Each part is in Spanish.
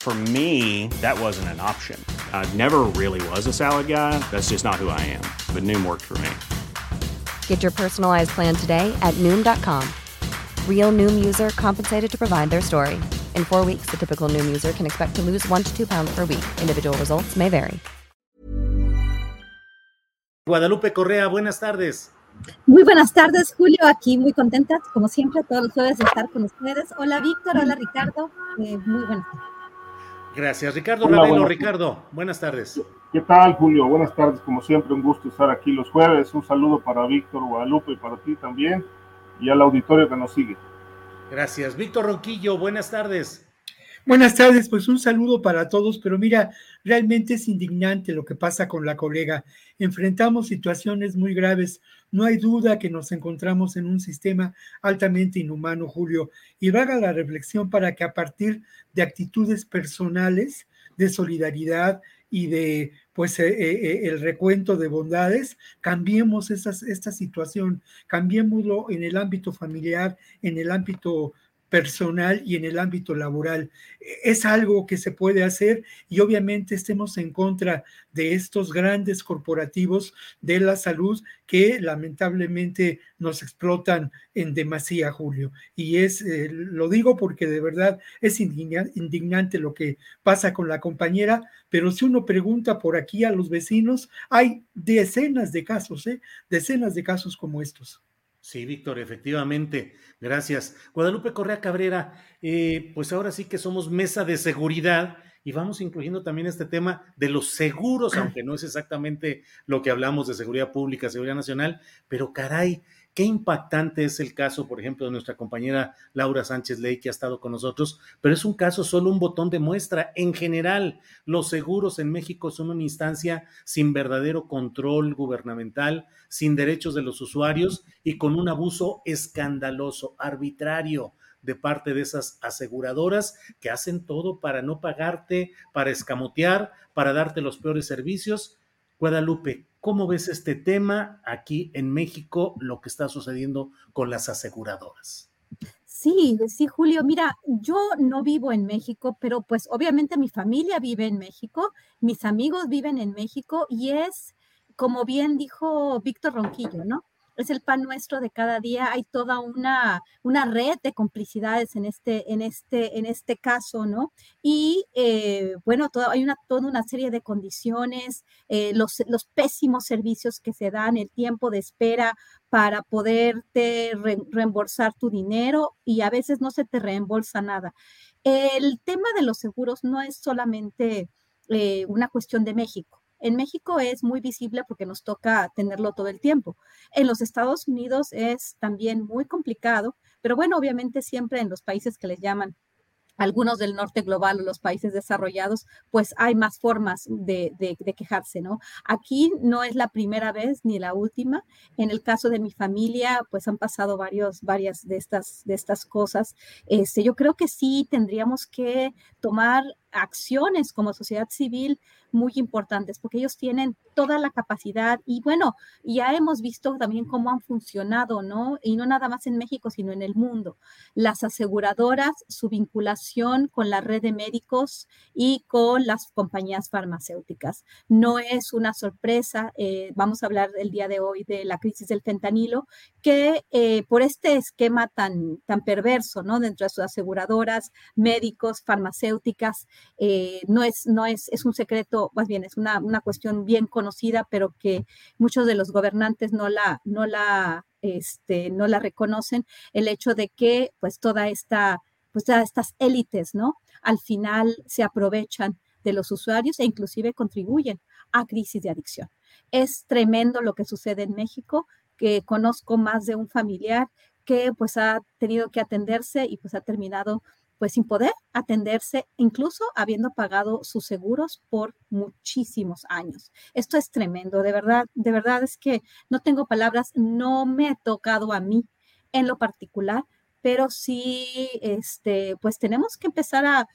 For me, that wasn't an option. I never really was a salad guy. That's just not who I am. But Noom worked for me. Get your personalized plan today at Noom.com. Real Noom user compensated to provide their story. In four weeks, the typical Noom user can expect to lose one to two pounds per week. Individual results may vary. Guadalupe Correa, buenas tardes. Muy buenas tardes, Julio. Aquí muy contenta, como siempre, todos los jueves de estar con ustedes. Hola, Víctor. Hola, Ricardo. Eh, muy buenas tardes. Gracias. Ricardo Hola, Ravelo, Ricardo, buenas tardes. ¿Qué tal, Julio? Buenas tardes. Como siempre, un gusto estar aquí los jueves. Un saludo para Víctor Guadalupe y para ti también y al auditorio que nos sigue. Gracias. Víctor Ronquillo, buenas tardes. Buenas tardes, pues un saludo para todos, pero mira, realmente es indignante lo que pasa con la colega. Enfrentamos situaciones muy graves. No hay duda que nos encontramos en un sistema altamente inhumano, Julio, y vaga la reflexión para que a partir de actitudes personales, de solidaridad y de pues eh, eh, el recuento de bondades, cambiemos esta situación, cambiémoslo en el ámbito familiar, en el ámbito personal y en el ámbito laboral. Es algo que se puede hacer y obviamente estemos en contra de estos grandes corporativos de la salud que lamentablemente nos explotan en demasía, Julio. Y es, eh, lo digo porque de verdad es indignante lo que pasa con la compañera, pero si uno pregunta por aquí a los vecinos, hay decenas de casos, ¿eh? decenas de casos como estos. Sí, Víctor, efectivamente. Gracias. Guadalupe Correa Cabrera, eh, pues ahora sí que somos mesa de seguridad y vamos incluyendo también este tema de los seguros, aunque no es exactamente lo que hablamos de seguridad pública, seguridad nacional, pero caray, Qué impactante es el caso, por ejemplo, de nuestra compañera Laura Sánchez Ley, que ha estado con nosotros, pero es un caso solo un botón de muestra. En general, los seguros en México son una instancia sin verdadero control gubernamental, sin derechos de los usuarios y con un abuso escandaloso, arbitrario de parte de esas aseguradoras que hacen todo para no pagarte, para escamotear, para darte los peores servicios. Guadalupe, ¿Cómo ves este tema aquí en México, lo que está sucediendo con las aseguradoras? Sí, sí, Julio, mira, yo no vivo en México, pero pues obviamente mi familia vive en México, mis amigos viven en México y es, como bien dijo Víctor Ronquillo, ¿no? Es el pan nuestro de cada día. Hay toda una, una red de complicidades en este, en este, en este caso, ¿no? Y eh, bueno, hay una, toda una serie de condiciones, eh, los, los pésimos servicios que se dan, el tiempo de espera para poderte reembolsar tu dinero y a veces no se te reembolsa nada. El tema de los seguros no es solamente eh, una cuestión de México en México es muy visible porque nos toca tenerlo todo el tiempo. En los Estados Unidos es también muy complicado, pero bueno, obviamente siempre en los países que les llaman algunos del norte global o los países desarrollados, pues hay más formas de, quejarse, ¿no? Aquí no es la primera vez ni la última. En el caso de mi familia, pues han pasado varias de estas, de estas cosas. Este, yo creo que sí tendríamos que tomar acciones como sociedad civil muy importantes, porque ellos tienen toda la capacidad y bueno, ya hemos visto también cómo han funcionado, ¿no? Y no nada más en México, sino en el mundo. Las aseguradoras, su vinculación con la red de médicos y con las compañías farmacéuticas. No es una sorpresa, eh, vamos a hablar el día de hoy de la crisis del fentanilo, que eh, por este esquema tan, tan perverso, ¿no? Dentro de sus aseguradoras, médicos, farmacéuticas, eh, no, es, no es, es un secreto, más bien es una, una, cuestión bien conocida, pero que muchos de los gobernantes no la, no la, este, no la reconocen, el hecho de que pues toda esta, pues todas estas élites, ¿no? Al final se aprovechan de los usuarios e inclusive contribuyen a crisis de adicción. Es tremendo lo que sucede en México, que conozco más de un familiar que pues ha tenido que atenderse y pues ha terminado pues sin poder atenderse, incluso habiendo pagado sus seguros por muchísimos años. Esto es tremendo, de verdad, de verdad es que no tengo palabras, no me ha tocado a mí en lo particular, pero sí, este, pues tenemos que empezar a,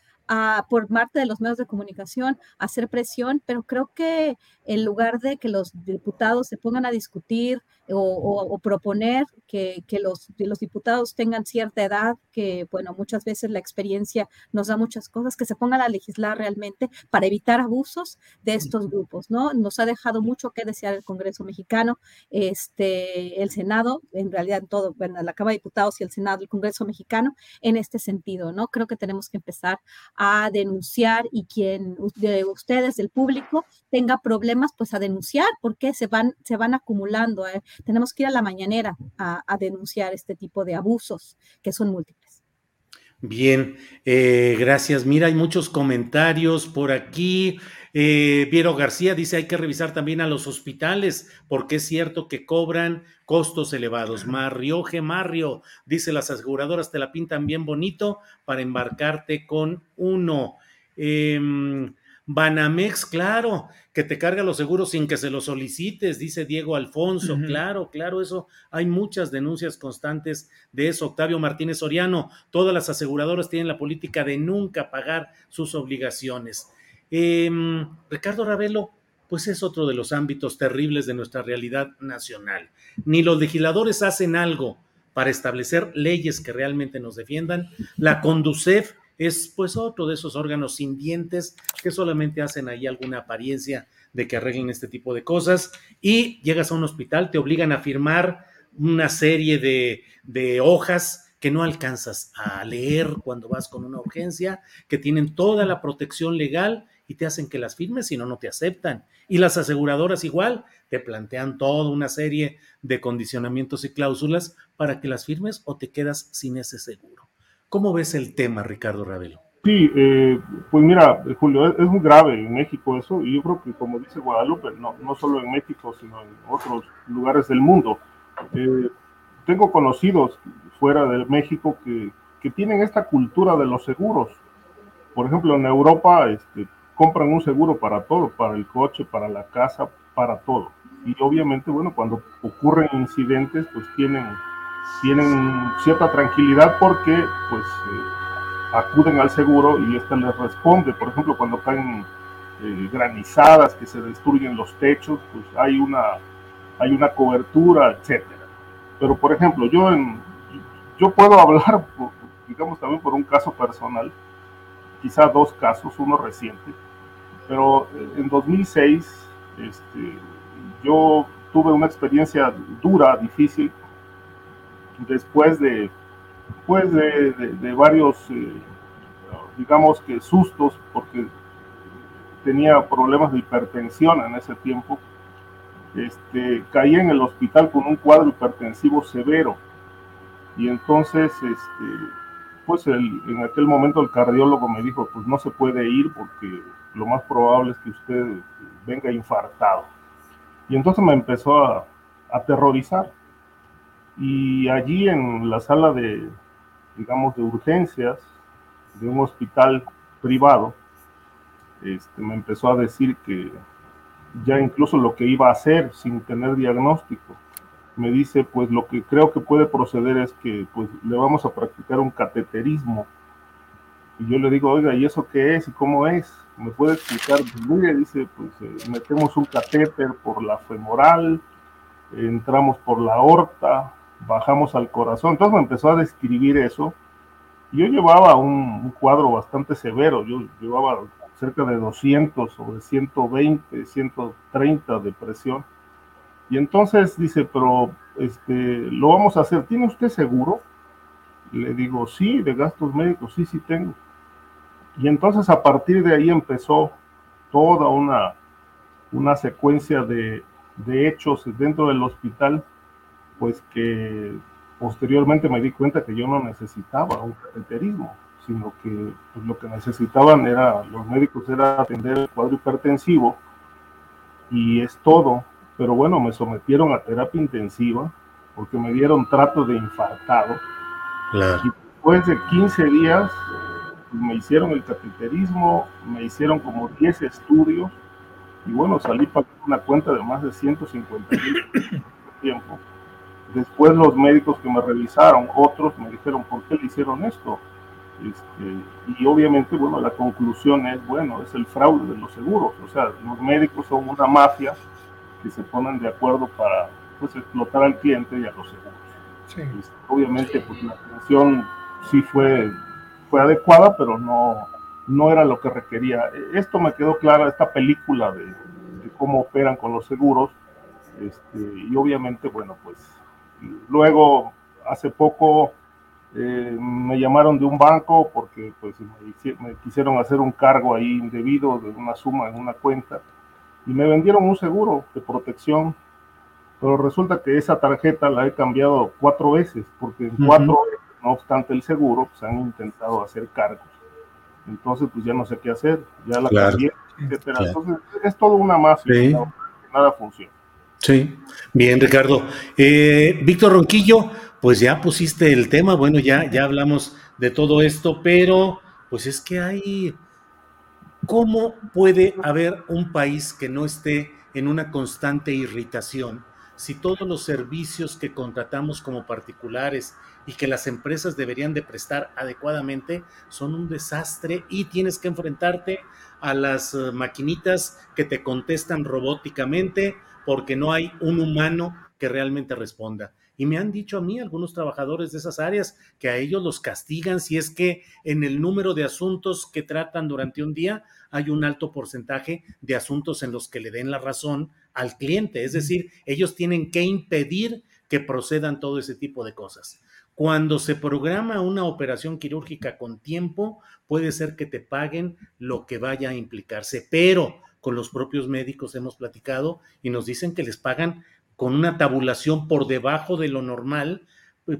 por parte de los medios de comunicación hacer presión, pero creo que en lugar de que los diputados se pongan a discutir o, proponer que, los, los, diputados tengan cierta edad, que bueno, muchas veces la experiencia nos da muchas cosas, que se pongan a legislar realmente para evitar abusos de estos grupos, ¿no? Nos ha dejado mucho que desear el Congreso mexicano, este, el Senado, en realidad en todo, bueno, la Cámara de Diputados y el Senado, el Congreso mexicano, en este sentido, ¿no? Creo que tenemos que empezar a denunciar y quien de ustedes, del público, tenga problemas, pues a denunciar, porque se van, se van acumulando. ¿eh? Tenemos que ir a la mañanera a, denunciar este tipo de abusos que son múltiples. Bien, eh, gracias. Mira, hay muchos comentarios por aquí. Eh, Piero García dice hay que revisar también a los hospitales porque es cierto que cobran costos elevados. Mario G. Mario dice las aseguradoras te la pintan bien bonito para embarcarte con uno. Em, Banamex, claro, que te carga los seguros sin que se los solicites, dice Diego Alfonso. Claro, claro, eso. Hay muchas denuncias constantes de eso. Octavio Martínez Soriano, todas las aseguradoras tienen la política de nunca pagar sus obligaciones. Em, Ricardo Ravelo, pues es otro de los ámbitos terribles de nuestra realidad nacional. Ni los legisladores hacen algo para establecer leyes que realmente nos defiendan. La Conducef es pues otro de esos órganos sin dientes que solamente hacen ahí alguna apariencia de que arreglen este tipo de cosas y llegas a un hospital, te obligan a firmar una serie de, de hojas que no alcanzas a leer cuando vas con una urgencia, que tienen toda la protección legal y te hacen que las firmes, si no, no te aceptan. Y las aseguradoras igual, te plantean toda una serie de condicionamientos y cláusulas para que las firmes o te quedas sin ese seguro. ¿Cómo ves el tema, Ricardo Ravelo? Sí, eh, pues mira, Julio, es, muy grave en México eso, y yo creo que como dice Guadalupe, no, no solo en México, sino en otros lugares del mundo. Eh, tengo conocidos fuera de México que, que, tienen esta cultura de los seguros. Por ejemplo, en Europa este, compran un seguro para todo, para el coche, para la casa, para todo. Y obviamente, bueno, cuando ocurren incidentes, pues tienen, tienen cierta tranquilidad porque pues eh, acuden al seguro y este les responde. Por ejemplo, cuando caen eh, granizadas, que se destruyen los techos, pues hay una, hay una cobertura, etcétera. Pero, por ejemplo, yo, en, yo puedo hablar, digamos, también por un caso personal, quizá dos casos, uno reciente pero en 2006 este, yo tuve una experiencia dura, difícil, después de, pues de, varios, eh, digamos que sustos, porque tenía problemas de hipertensión en ese tiempo. Este, caí en el hospital con un cuadro hipertensivo severo y entonces este, pues en aquel momento el cardiólogo me dijo, pues no se puede ir porque lo más probable es que usted venga infartado. Y entonces me empezó a aterrorizar. Y allí en la sala de, digamos, de urgencias de un hospital privado, este, me empezó a decir que ya incluso lo que iba a hacer sin tener diagnóstico, me dice, pues lo que creo que puede proceder es que pues le vamos a practicar un cateterismo. Y yo le digo, oiga, ¿y eso qué es y cómo es? ¿Me puede explicar? Mire, dice, pues eh, metemos un catéter por la femoral, entramos por la aorta, bajamos al corazón. Entonces me empezó a describir eso. Yo llevaba un, cuadro bastante severo, yo llevaba cerca de 200 o de 120, 130 de presión y entonces dice, pero este, lo vamos a hacer, ¿tiene usted seguro? Le digo, sí, de gastos médicos, sí, sí tengo. Y entonces a partir de ahí empezó toda una, una secuencia de, de hechos dentro del hospital, pues que posteriormente me di cuenta que yo no necesitaba un cateterismo, sino que pues, lo que necesitaban era, los médicos era atender el cuadro hipertensivo y es todo. Pero bueno, me sometieron a terapia intensiva porque me dieron trato de infartado. Y después de 15 días me hicieron el cateterismo, me hicieron como 10 estudios y bueno, salí para una cuenta de más de 150 mil tiempo. Después los médicos que me revisaron, otros me dijeron, ¿por qué le hicieron esto? Este, y obviamente, bueno, la conclusión es, bueno, es el fraude de los seguros. O sea, los médicos son una mafia que se ponen de acuerdo para pues, explotar al cliente y a los seguros. Este, obviamente, pues la atención sí fue, fue adecuada, pero no, no era lo que requería. Esto me quedó clara, esta película de, cómo operan con los seguros. Este, y obviamente, bueno, pues luego, hace poco eh, me llamaron de un banco porque pues me, quisieron hacer un cargo ahí indebido de una suma en una cuenta y me vendieron un seguro de protección, pero resulta que esa tarjeta la he cambiado cuatro veces porque en cuatro veces, no obstante el seguro, pues han intentado hacer cargos. Entonces, pues ya no sé qué hacer, ya la cambié, etcétera. Entonces, es todo una mafia, nada, funciona. Sí, bien, Ricardo. Eh, Víctor Ronquillo, pues ya pusiste el tema, bueno, ya, ya hablamos de todo esto, pero pues es que hay, ¿cómo puede haber un país que no esté en una constante irritación si todos los servicios que contratamos como particulares y que las empresas deberían de prestar adecuadamente son un desastre y tienes que enfrentarte a las eh, maquinitas que te contestan robóticamente porque no hay un humano que realmente responda? Y me han dicho a mí algunos trabajadores de esas áreas que a ellos los castigan si es que en el número de asuntos que tratan durante un día hay un alto porcentaje de asuntos en los que le den la razón al cliente. Es decir, ellos tienen que impedir que procedan todo ese tipo de cosas. Cuando se programa una operación quirúrgica con tiempo, puede ser que te paguen lo que vaya a implicarse, pero con los propios médicos hemos platicado y nos dicen que les pagan con una tabulación por debajo de lo normal,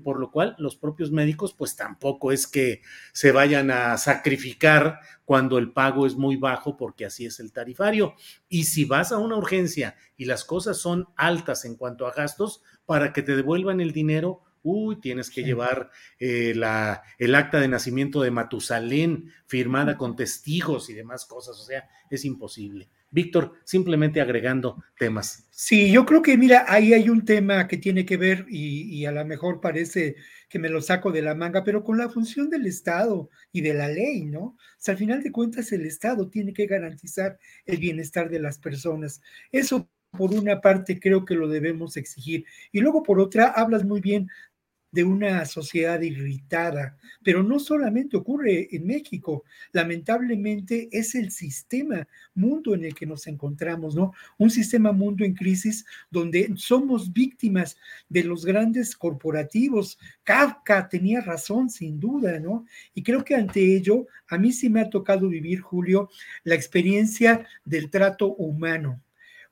por lo cual los propios médicos pues tampoco es que se vayan a sacrificar cuando el pago es muy bajo porque así es el tarifario. Y si vas a una urgencia y las cosas son altas en cuanto a gastos, para que te devuelvan el dinero, uy, tienes que llevar eh, la, el acta de nacimiento de Matusalén firmada con testigos y demás cosas, o sea, es imposible. Víctor, simplemente agregando temas. Sí, yo creo que, mira, ahí hay un tema que tiene que ver y, a lo mejor parece que me lo saco de la manga, pero con la función del Estado y de la ley, ¿no? O sea, al final de cuentas, el Estado tiene que garantizar el bienestar de las personas. Eso por una parte creo que lo debemos exigir. Y luego por otra, hablas muy bien de una sociedad irritada, pero no solamente ocurre en México, lamentablemente es el sistema mundo en el que nos encontramos, ¿no? Un sistema mundo en crisis donde somos víctimas de los grandes corporativos. Kafka tenía razón, sin duda, ¿no? Y creo que ante ello, a mí sí me ha tocado vivir, Julio, la experiencia del trato humano,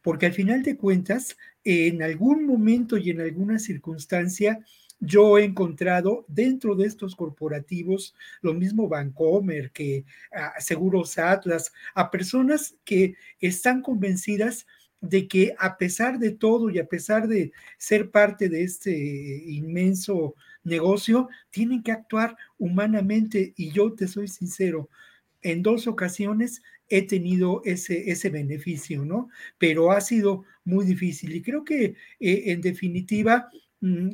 porque al final de cuentas, en algún momento y en alguna circunstancia, yo he encontrado dentro de estos corporativos, lo mismo Bancomer que ah, Seguros Atlas, a personas que están convencidas de que a pesar de todo y a pesar de ser parte de este inmenso negocio, tienen que actuar humanamente. Y yo te soy sincero, en dos ocasiones he tenido ese, ese beneficio, ¿no? Pero ha sido muy difícil. Y creo que eh, en definitiva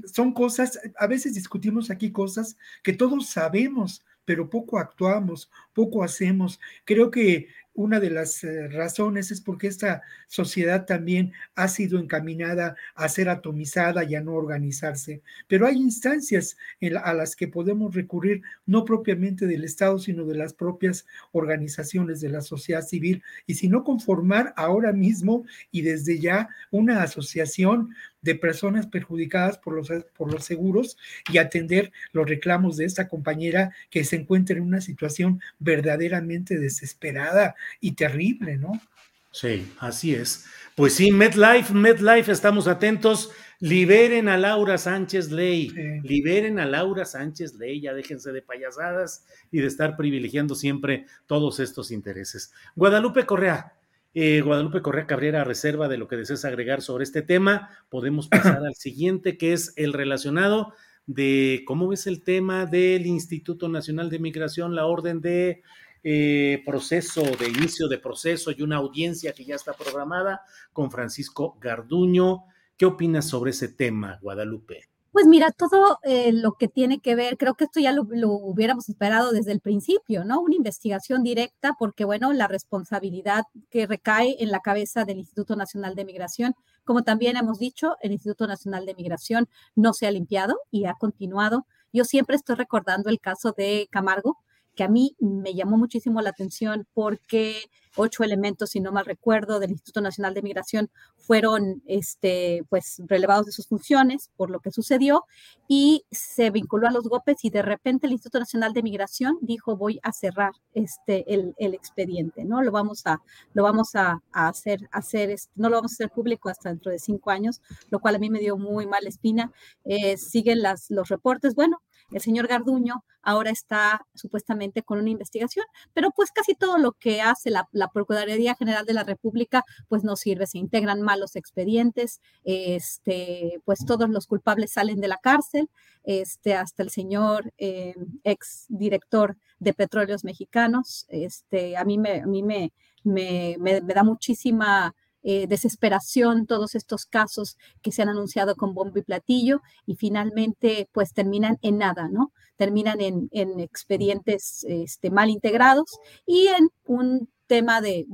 son cosas, a veces discutimos aquí cosas que todos sabemos, pero poco actuamos, poco hacemos. Creo que una de las eh, razones es porque esta sociedad también ha sido encaminada a ser atomizada y a no organizarse. Pero hay instancias a las que podemos recurrir, no propiamente del Estado, sino de las propias organizaciones de la sociedad civil, y si no conformar ahora mismo y desde ya una asociación de personas perjudicadas por los, por los seguros y atender los reclamos de esta compañera que se encuentra en una situación verdaderamente desesperada y terrible, ¿no? Sí, así es. Pues sí, MedLife, MedLife, estamos atentos. Liberen a Laura Sánchez Ley, liberen a Laura Sánchez Ley, ya déjense de payasadas y de estar privilegiando siempre todos estos intereses. Guadalupe Correa, eh, Guadalupe Correa Cabrera, reserva de lo que desees agregar sobre este tema, podemos pasar al siguiente, que es el relacionado de cómo ves el tema del Instituto Nacional de Migración, la orden de eh, proceso, de inicio de proceso y una audiencia que ya está programada con Francisco Garduño. ¿Qué opinas sobre ese tema, Guadalupe? Pues mira, todo eh, lo que tiene que ver, creo que esto ya lo, hubiéramos esperado desde el principio, ¿no? Una investigación directa, porque bueno, la responsabilidad que recae en la cabeza del Instituto Nacional de Migración, como también hemos dicho, el Instituto Nacional de Migración no se ha limpiado y ha continuado. Yo siempre estoy recordando el caso de Camargo, que a mí me llamó muchísimo la atención porque ocho elementos, si no mal recuerdo, del Instituto Nacional de Migración fueron este, pues, relevados de sus funciones por lo que sucedió y se vinculó a los GOPES y de repente el Instituto Nacional de Migración dijo voy a cerrar este, el, expediente, ¿no? Lo vamos a, lo vamos a, hacer, hacer no lo vamos a hacer público hasta dentro de cinco años, lo cual a mí me dio muy mala espina. Eh, siguen las, los reportes, bueno, el señor Garduño ahora está supuestamente con una investigación, pero pues casi todo lo que hace la, Procuraduría General de la República pues no sirve, se integran malos expedientes, este, pues todos los culpables salen de la cárcel, este, hasta el señor eh, ex director de Petróleos Mexicanos, este, a mí me, a mí me da muchísima eh, desesperación todos estos casos que se han anunciado con bombo y platillo y finalmente pues terminan en nada, ¿no? Terminan en, expedientes este, mal integrados y en un tema de,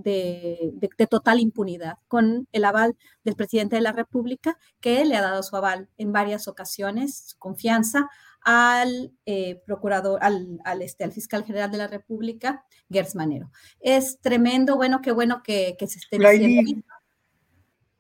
total impunidad, con el aval del presidente de la República, que le ha dado su aval en varias ocasiones, su confianza al eh, procurador, al, al, este, al fiscal general de la República, Gers Manero. Es tremendo, bueno, qué bueno que, se esté diciendo.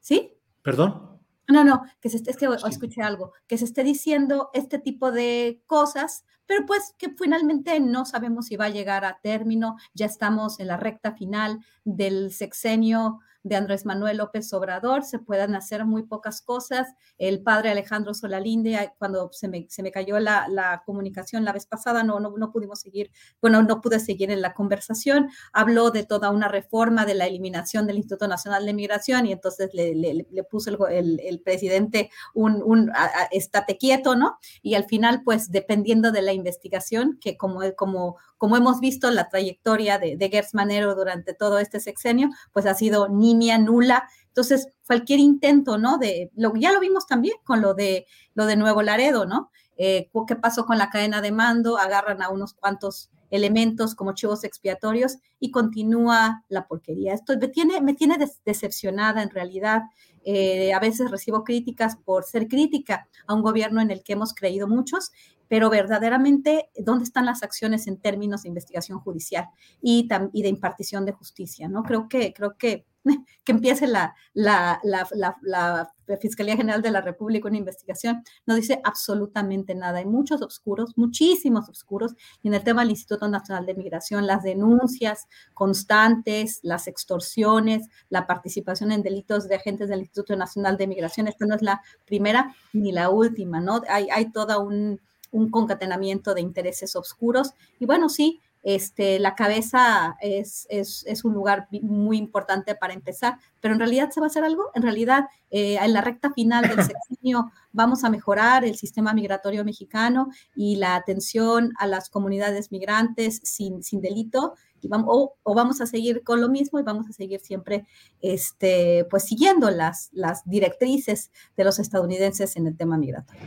¿Sí? ¿Perdón? No, no, que se esté, es que escuché algo, que se esté diciendo este tipo de cosas, pero pues que finalmente no sabemos si va a llegar a término, ya estamos en la recta final del sexenio de Andrés Manuel López Obrador, se puedan hacer muy pocas cosas. El padre Alejandro Solalinde, cuando se me, se me cayó la, la, comunicación la vez pasada, no, no, no pudimos seguir, bueno, no pude seguir en la conversación, habló de toda una reforma de la eliminación del Instituto Nacional de Migración y entonces le, le, puso el, el, presidente un, un estate quieto, ¿no? Y al final, pues dependiendo de la investigación, que como, como, como hemos visto la trayectoria de, de Gers Manero durante todo este sexenio, pues ha sido ni nula. Entonces, cualquier intento, ¿no? De, ya lo vimos también con lo de, lo de Nuevo Laredo, ¿no? Eh, ¿Qué pasó con la cadena de mando? Agarran a unos cuantos elementos como chivos expiatorios y continúa la porquería. Esto me tiene, me tiene decepcionada en realidad. Eh, a veces recibo críticas por ser crítica a un gobierno en el que hemos creído muchos, pero verdaderamente, ¿dónde están las acciones en términos de investigación judicial y, y de impartición de justicia? ¿no? Creo que, creo que que empiece la, la, la, Fiscalía General de la República una investigación, no dice absolutamente nada. Hay muchos oscuros, muchísimos oscuros. Y en el tema del Instituto Nacional de Migración, las denuncias constantes, las extorsiones, la participación en delitos de agentes del Instituto Nacional de Migración, esta no es la primera ni la última, ¿no? Hay, hay toda un un concatenamiento de intereses oscuros. Y bueno, sí, este, la cabeza es, es, un lugar muy importante para empezar, pero en realidad se va a hacer algo, en realidad eh, en la recta final del sexenio vamos a mejorar el sistema migratorio mexicano y la atención a las comunidades migrantes sin, sin delito. Y vamos, o, vamos a seguir con lo mismo y vamos a seguir siempre este, pues siguiendo las, las directrices de los estadounidenses en el tema migratorio.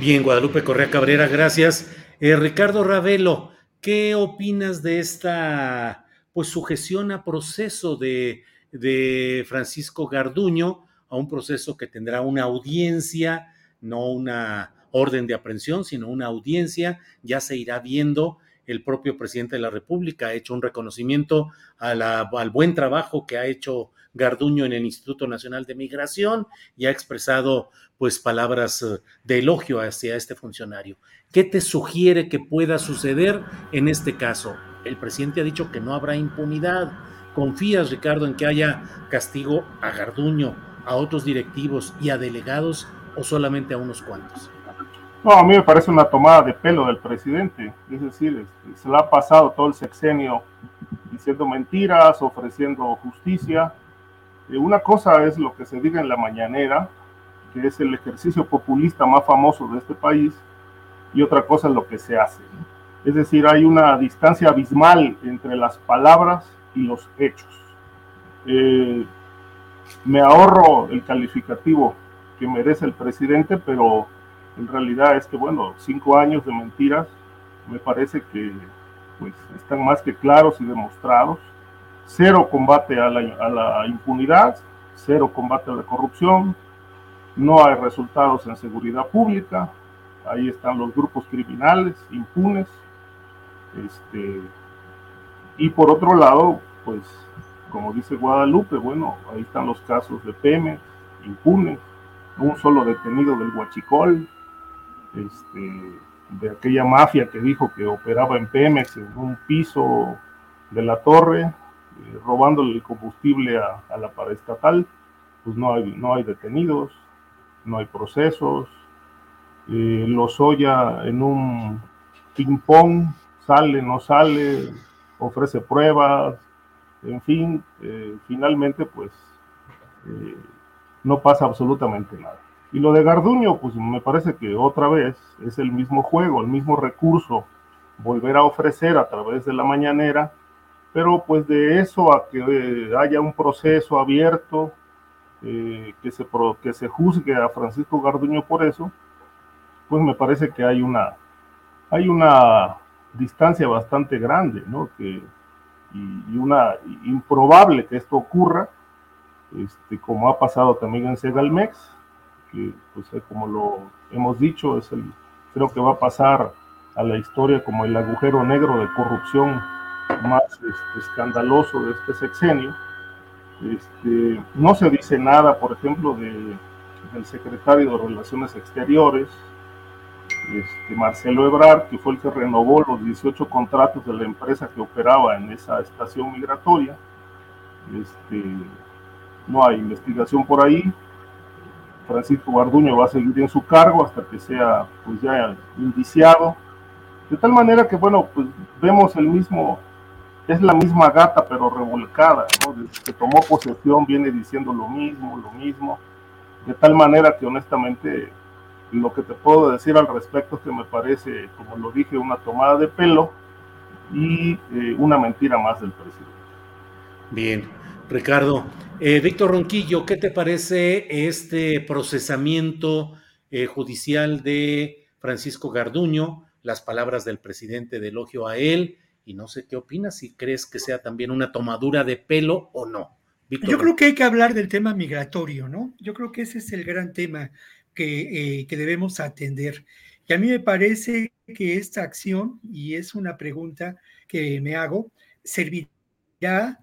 Bien, Guadalupe Correa Cabrera, gracias. Eh, Ricardo Ravelo, ¿Qué opinas de esta pues sujeción a proceso de, de Francisco Garduño, a un proceso que tendrá una audiencia, no una orden de aprehensión, sino una audiencia, ya se irá viendo. El propio presidente de la República ha hecho un reconocimiento al buen trabajo que ha hecho Garduño en el Instituto Nacional de Migración y ha expresado pues palabras eh, de elogio hacia este funcionario. ¿Qué te sugiere que pueda suceder en este caso? el presidente ha dicho que no habrá impunidad. ¿Confías, Ricardo, en que haya castigo a Garduño, a otros directivos y a delegados o solamente a unos cuantos? No, a mí me parece una tomada de pelo del presidente. Es decir, este, se le ha pasado todo el sexenio diciendo mentiras, ofreciendo justicia. Eh, una cosa es lo que se diga en la mañanera, que es el ejercicio populista más famoso de este país, y otra cosa es lo que se hace. Es decir, hay una distancia abismal entre las palabras y los hechos. Eh, me ahorro el calificativo que merece el presidente, pero en realidad es que, bueno, cinco años de mentiras me parece que pues, están más que claros y demostrados. Cero combate a la, impunidad, cero combate a la corrupción, no hay resultados en seguridad pública, ahí están los grupos criminales impunes, este, y por otro lado, pues como dice Guadalupe, bueno, ahí están los casos de Pemex, impunes, un solo detenido del Huachicol, este, de aquella mafia que dijo que operaba en Pemex en un piso de la torre, robándole el combustible a, a, la paraestatal, pues no hay, no hay detenidos, no hay procesos. Eh, Lozoya en un ping-pong, sale, no sale, ofrece pruebas, en fin, eh, finalmente pues eh, no pasa absolutamente nada. Y lo de Garduño, pues me parece que otra vez es el mismo juego, el mismo recurso, volver a ofrecer a través de la mañanera, pero pues de eso a que eh, haya un proceso abierto, eh, que, se que se juzgue a Francisco Garduño por eso, pues me parece que hay una, hay una distancia bastante grande, ¿no? Que, y, y una improbable que esto ocurra, este, como ha pasado también en Segalmex, que pues eh, como lo hemos dicho, es el, creo que va a pasar a la historia como el agujero negro de corrupción más este, escandaloso de este sexenio. Este, no se dice nada, por ejemplo, de, del secretario de Relaciones Exteriores, este, Marcelo Ebrard, que fue el que renovó los 18 contratos de la empresa que operaba en esa estación migratoria. Este, no hay investigación por ahí. Francisco Garduño va a seguir en su cargo hasta que sea pues ya indiciado. De tal manera que, bueno, pues vemos el mismo, es la misma gata pero revolcada, ¿no? Desde que tomó posesión viene diciendo lo mismo, lo mismo. De tal manera que honestamente lo que te puedo decir al respecto es que me parece, como lo dije, una tomada de pelo y eh, una mentira más del presidente. Bien, Ricardo. Eh, Víctor Ronquillo, ¿qué te parece este procesamiento eh, judicial de Francisco Garduño? Las palabras del presidente de elogio a él. Y no sé qué opinas, si crees que sea también una tomadura de pelo o no. Víctor Yo creo que hay que hablar del tema migratorio, ¿no? Yo creo que ese es el gran tema que, eh, que debemos atender. Y a mí me parece que esta acción, y es una pregunta que me hago, servirá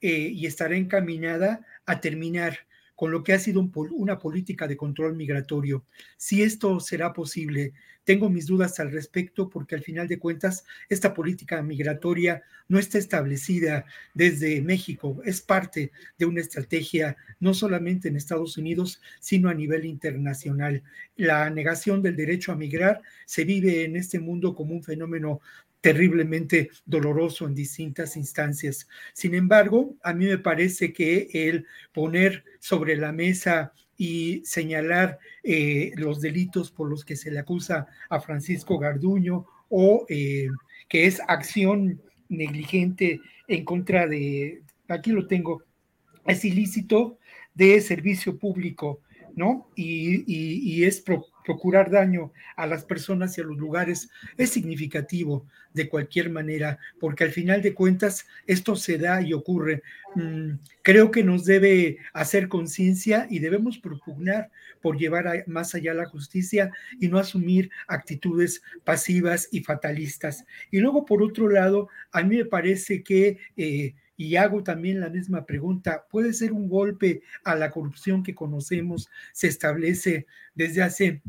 eh, y estará encaminada a terminar con lo que ha sido un, una política de control migratorio. Si esto será posible, tengo mis dudas al respecto porque al final de cuentas esta política migratoria no está establecida desde México, es parte de una estrategia no solamente en Estados Unidos, sino a nivel internacional. La negación del derecho a migrar se vive en este mundo como un fenómeno terriblemente doloroso en distintas instancias. Sin embargo, a mí me parece que el poner sobre la mesa y señalar eh, los delitos por los que se le acusa a Francisco Garduño o eh, que es acción negligente en contra de, aquí lo tengo, es ilícito de servicio público, ¿no? Y, y, es procurar daño a las personas y a los lugares es significativo de cualquier manera, porque al final de cuentas esto se da y ocurre. Mm, creo que nos debe hacer conciencia y debemos propugnar por llevar más allá la justicia y no asumir actitudes pasivas y fatalistas. Y luego, por otro lado, a mí me parece que... Eh, y hago también la misma pregunta, ¿puede ser un golpe a la corrupción que conocemos, se establece desde hace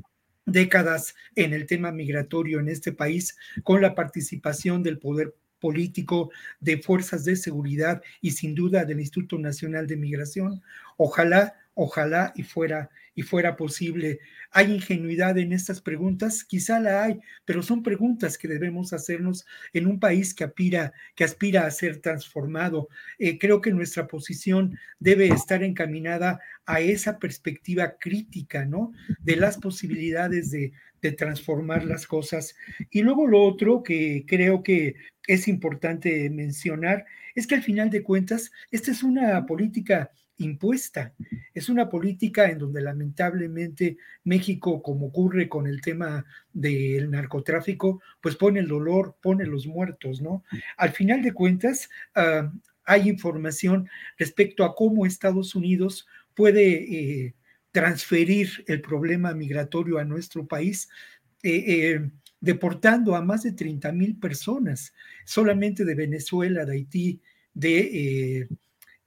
décadas en el tema migratorio en este país con la participación del poder político de fuerzas de seguridad y sin duda del Instituto Nacional de Migración. Ojalá, ojalá y fuera y fuera posible. ¿Hay ingenuidad en estas preguntas? Quizá la hay, pero son preguntas que debemos hacernos en un país que aspira, que aspira a ser transformado. Eh, creo que nuestra posición debe estar encaminada a esa perspectiva crítica, ¿no? De las posibilidades de, de transformar las cosas. Y luego lo otro que creo que es importante mencionar es que al final de cuentas, esta es una política impuesta. Es una política en donde lamentablemente México, como ocurre con el tema del narcotráfico, pues pone el dolor, pone los muertos, ¿no? Al final de cuentas, ah, hay información respecto a cómo Estados Unidos puede eh, transferir el problema migratorio a nuestro país. Eh, eh, deportando a más de 30 mil personas, solamente de Venezuela, de Haití, de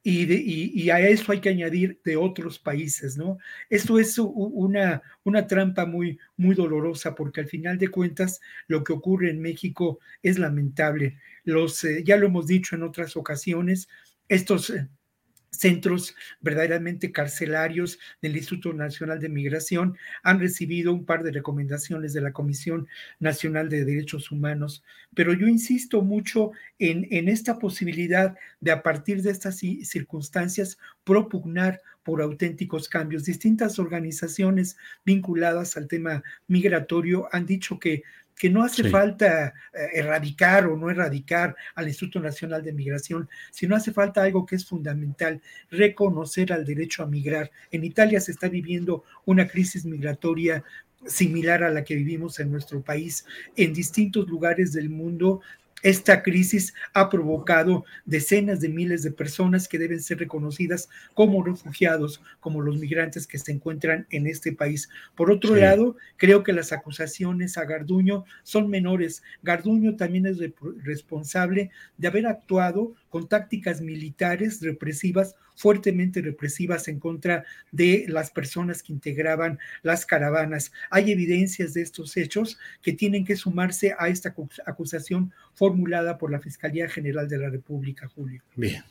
y, a eso hay que añadir de otros países, ¿no? Esto es una, una trampa muy, muy dolorosa porque al final de cuentas lo que ocurre en México es lamentable. Los, eh, ya lo hemos dicho en otras ocasiones, estos eh, centros verdaderamente carcelarios del Instituto Nacional de Migración han recibido un par de recomendaciones de la Comisión Nacional de Derechos Humanos, pero yo insisto mucho en, en esta posibilidad de a partir de estas circunstancias propugnar por auténticos cambios. Distintas organizaciones vinculadas al tema migratorio han dicho que que no hace falta eh, erradicar o no erradicar al Instituto Nacional de Migración, sino hace falta algo que es fundamental, reconocer al derecho a migrar. En Italia se está viviendo una crisis migratoria similar a la que vivimos en nuestro país. En distintos lugares del mundo esta crisis ha provocado decenas de miles de personas que deben ser reconocidas como refugiados, como los migrantes que se encuentran en este país. Por otro lado, creo que las acusaciones a Garduño son menores. Garduño también es responsable de haber actuado con tácticas militares represivas, fuertemente represivas en contra de las personas que integraban las caravanas. Hay evidencias de estos hechos que tienen que sumarse a esta acusación formulada por la Fiscalía General de la República, Julio. Bien.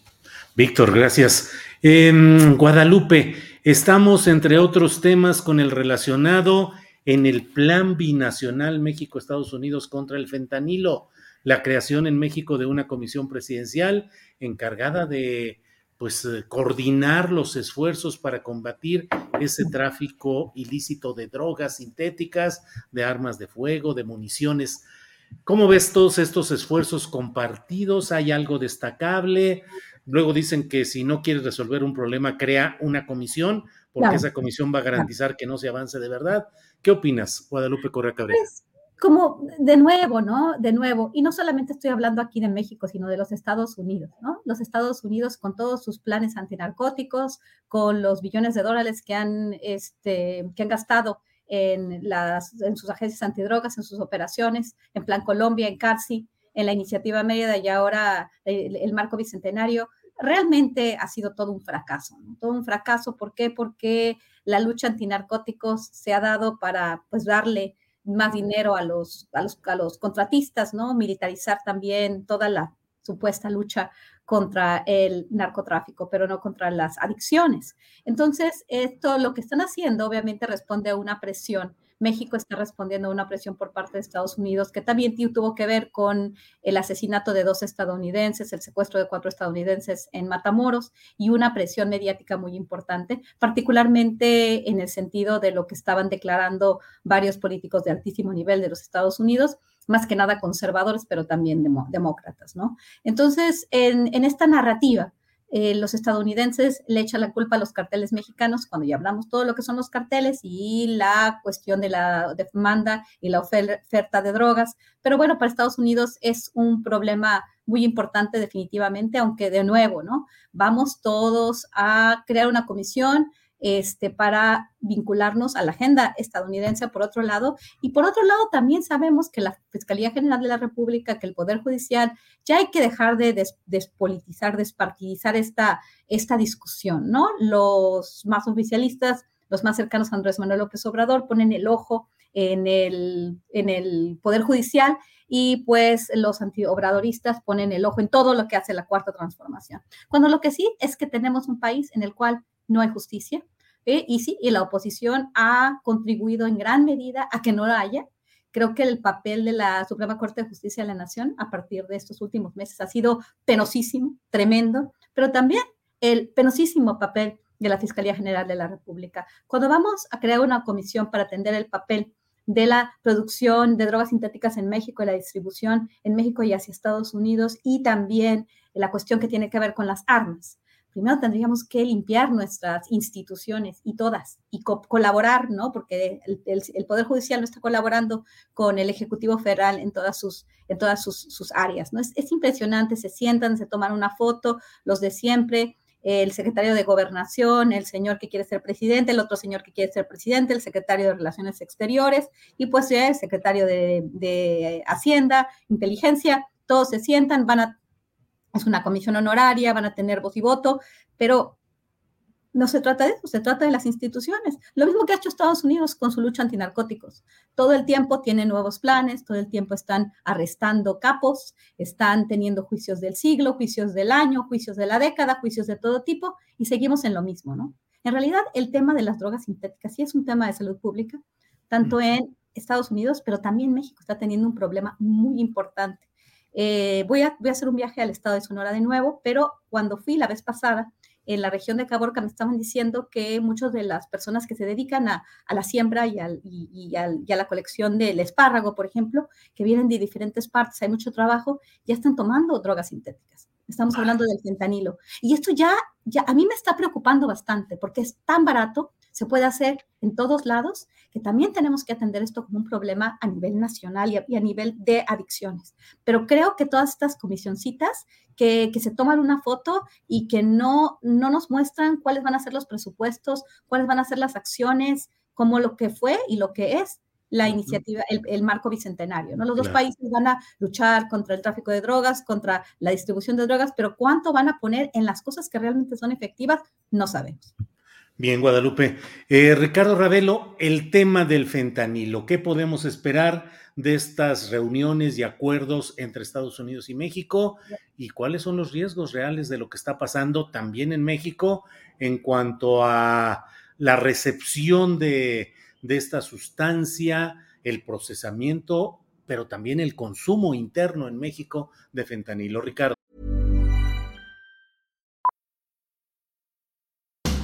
Víctor, gracias. En Guadalupe, estamos, entre otros temas, con el relacionado en el Plan Binacional México-Estados Unidos contra el fentanilo la creación en México de una comisión presidencial encargada de pues eh, coordinar los esfuerzos para combatir ese tráfico ilícito de drogas sintéticas, de armas de fuego, de municiones. ¿Cómo ves todos estos esfuerzos compartidos? ¿Hay algo destacable? Luego dicen que si no quieres resolver un problema, crea una comisión, porque esa comisión va a garantizar que no se avance de verdad. ¿Qué opinas, Guadalupe Correa Cabrera? Pues, como de nuevo, ¿no? De nuevo, y no solamente estoy hablando aquí de México, sino de los Estados Unidos, ¿no? Los Estados Unidos con todos sus planes antinarcóticos, con los billones de dólares que han, este, que han gastado en, las, en sus agencias antidrogas, en sus operaciones, en Plan Colombia, en CARSI, en la iniciativa Mérida y ahora el, marco bicentenario, realmente ha sido todo un fracaso, ¿no? Todo un fracaso, ¿por qué? Porque la lucha antinarcóticos se ha dado para, pues, darle más dinero a los, a los, a los contratistas, ¿no? Militarizar también toda la supuesta lucha contra el narcotráfico, pero no contra las adicciones. Entonces, esto lo que están haciendo obviamente responde a una presión México está respondiendo a una presión por parte de Estados Unidos que también tuvo que ver con el asesinato de dos estadounidenses, el secuestro de cuatro estadounidenses en Matamoros y una presión mediática muy importante, particularmente en el sentido de lo que estaban declarando varios políticos de altísimo nivel de los Estados Unidos más que nada conservadores, pero también demócratas, ¿no? Entonces, en, en esta narrativa eh, los estadounidenses le echan la culpa a los carteles mexicanos cuando ya hablamos todo lo que son los carteles y la cuestión de la demanda y la oferta de drogas. Pero bueno, para Estados Unidos es un problema muy importante definitivamente, aunque de nuevo, ¿no? Vamos todos a crear una comisión este, para vincularnos a la agenda estadounidense por otro lado. Y por otro lado, también sabemos que la Fiscalía General de la República, que el Poder Judicial, ya hay que dejar de despolitizar, despartidizar esta, esta discusión, ¿no? Los más oficialistas, los más cercanos a Andrés Manuel López Obrador, ponen el ojo en el, en el Poder Judicial y pues los antiobradoristas ponen el ojo en todo lo que hace la cuarta transformación. Cuando lo que sí es que tenemos un país en el cual no hay justicia, ¿eh? y sí, y la oposición ha contribuido en gran medida a que no la haya. Creo que el papel de la Suprema Corte de Justicia de la Nación a partir de estos últimos meses ha sido penosísimo, tremendo, pero también el penosísimo papel de la Fiscalía General de la República. Cuando vamos a crear una comisión para atender el papel de la producción de drogas sintéticas en México y la distribución en México y hacia Estados Unidos y también la cuestión que tiene que ver con las armas. Primero tendríamos que limpiar nuestras instituciones y todas y colaborar, ¿no? Porque el, Poder Judicial no está colaborando con el Ejecutivo Federal en todas sus, en todas sus, áreas, ¿no? Es, es impresionante, se sientan, se toman una foto, los de siempre, el secretario de Gobernación, el señor que quiere ser presidente, el otro señor que quiere ser presidente, el secretario de Relaciones Exteriores y pues ya el secretario de, Hacienda, Inteligencia, todos se sientan, van a, es una comisión honoraria, van a tener voz y voto, pero no se trata de eso, se trata de las instituciones. Lo mismo que ha hecho Estados Unidos con su lucha antinarcóticos. Todo el tiempo tienen nuevos planes, todo el tiempo están arrestando capos, están teniendo juicios del siglo, juicios del año, juicios de la década, juicios de todo tipo, y seguimos en lo mismo, ¿no? En realidad, el tema de las drogas sintéticas sí es un tema de salud pública, tanto en Estados Unidos, pero también México está teniendo un problema muy importante. Eh, voy, a, voy a hacer un viaje al estado de Sonora de nuevo, pero cuando fui la vez pasada, en la región de Caborca me estaban diciendo que muchas de las personas que se dedican a, la siembra y, y, a la colección del espárrago, por ejemplo, que vienen de diferentes partes, hay mucho trabajo, ya están tomando drogas sintéticas. Estamos ah. hablando del fentanilo. Y esto ya, ya a mí me está preocupando bastante porque es tan barato se puede hacer en todos lados, que también tenemos que atender esto como un problema a nivel nacional y a, nivel de adicciones. Pero creo que todas estas comisioncitas que, que, se toman una foto y que no, no nos muestran cuáles van a ser los presupuestos, cuáles van a ser las acciones, como lo que fue y lo que es la iniciativa, el, marco bicentenario. ¿no? Los dos países van a luchar contra el tráfico de drogas, contra la distribución de drogas, pero cuánto van a poner en las cosas que realmente son efectivas, no sabemos. Bien, Guadalupe. Eh, Ricardo Ravelo, el tema del fentanilo, ¿qué podemos esperar de estas reuniones y acuerdos entre Estados Unidos y México? ¿Y cuáles son los riesgos reales de lo que está pasando también en México en cuanto a la recepción de, de esta sustancia, el procesamiento, pero también el consumo interno en México de fentanilo? Ricardo.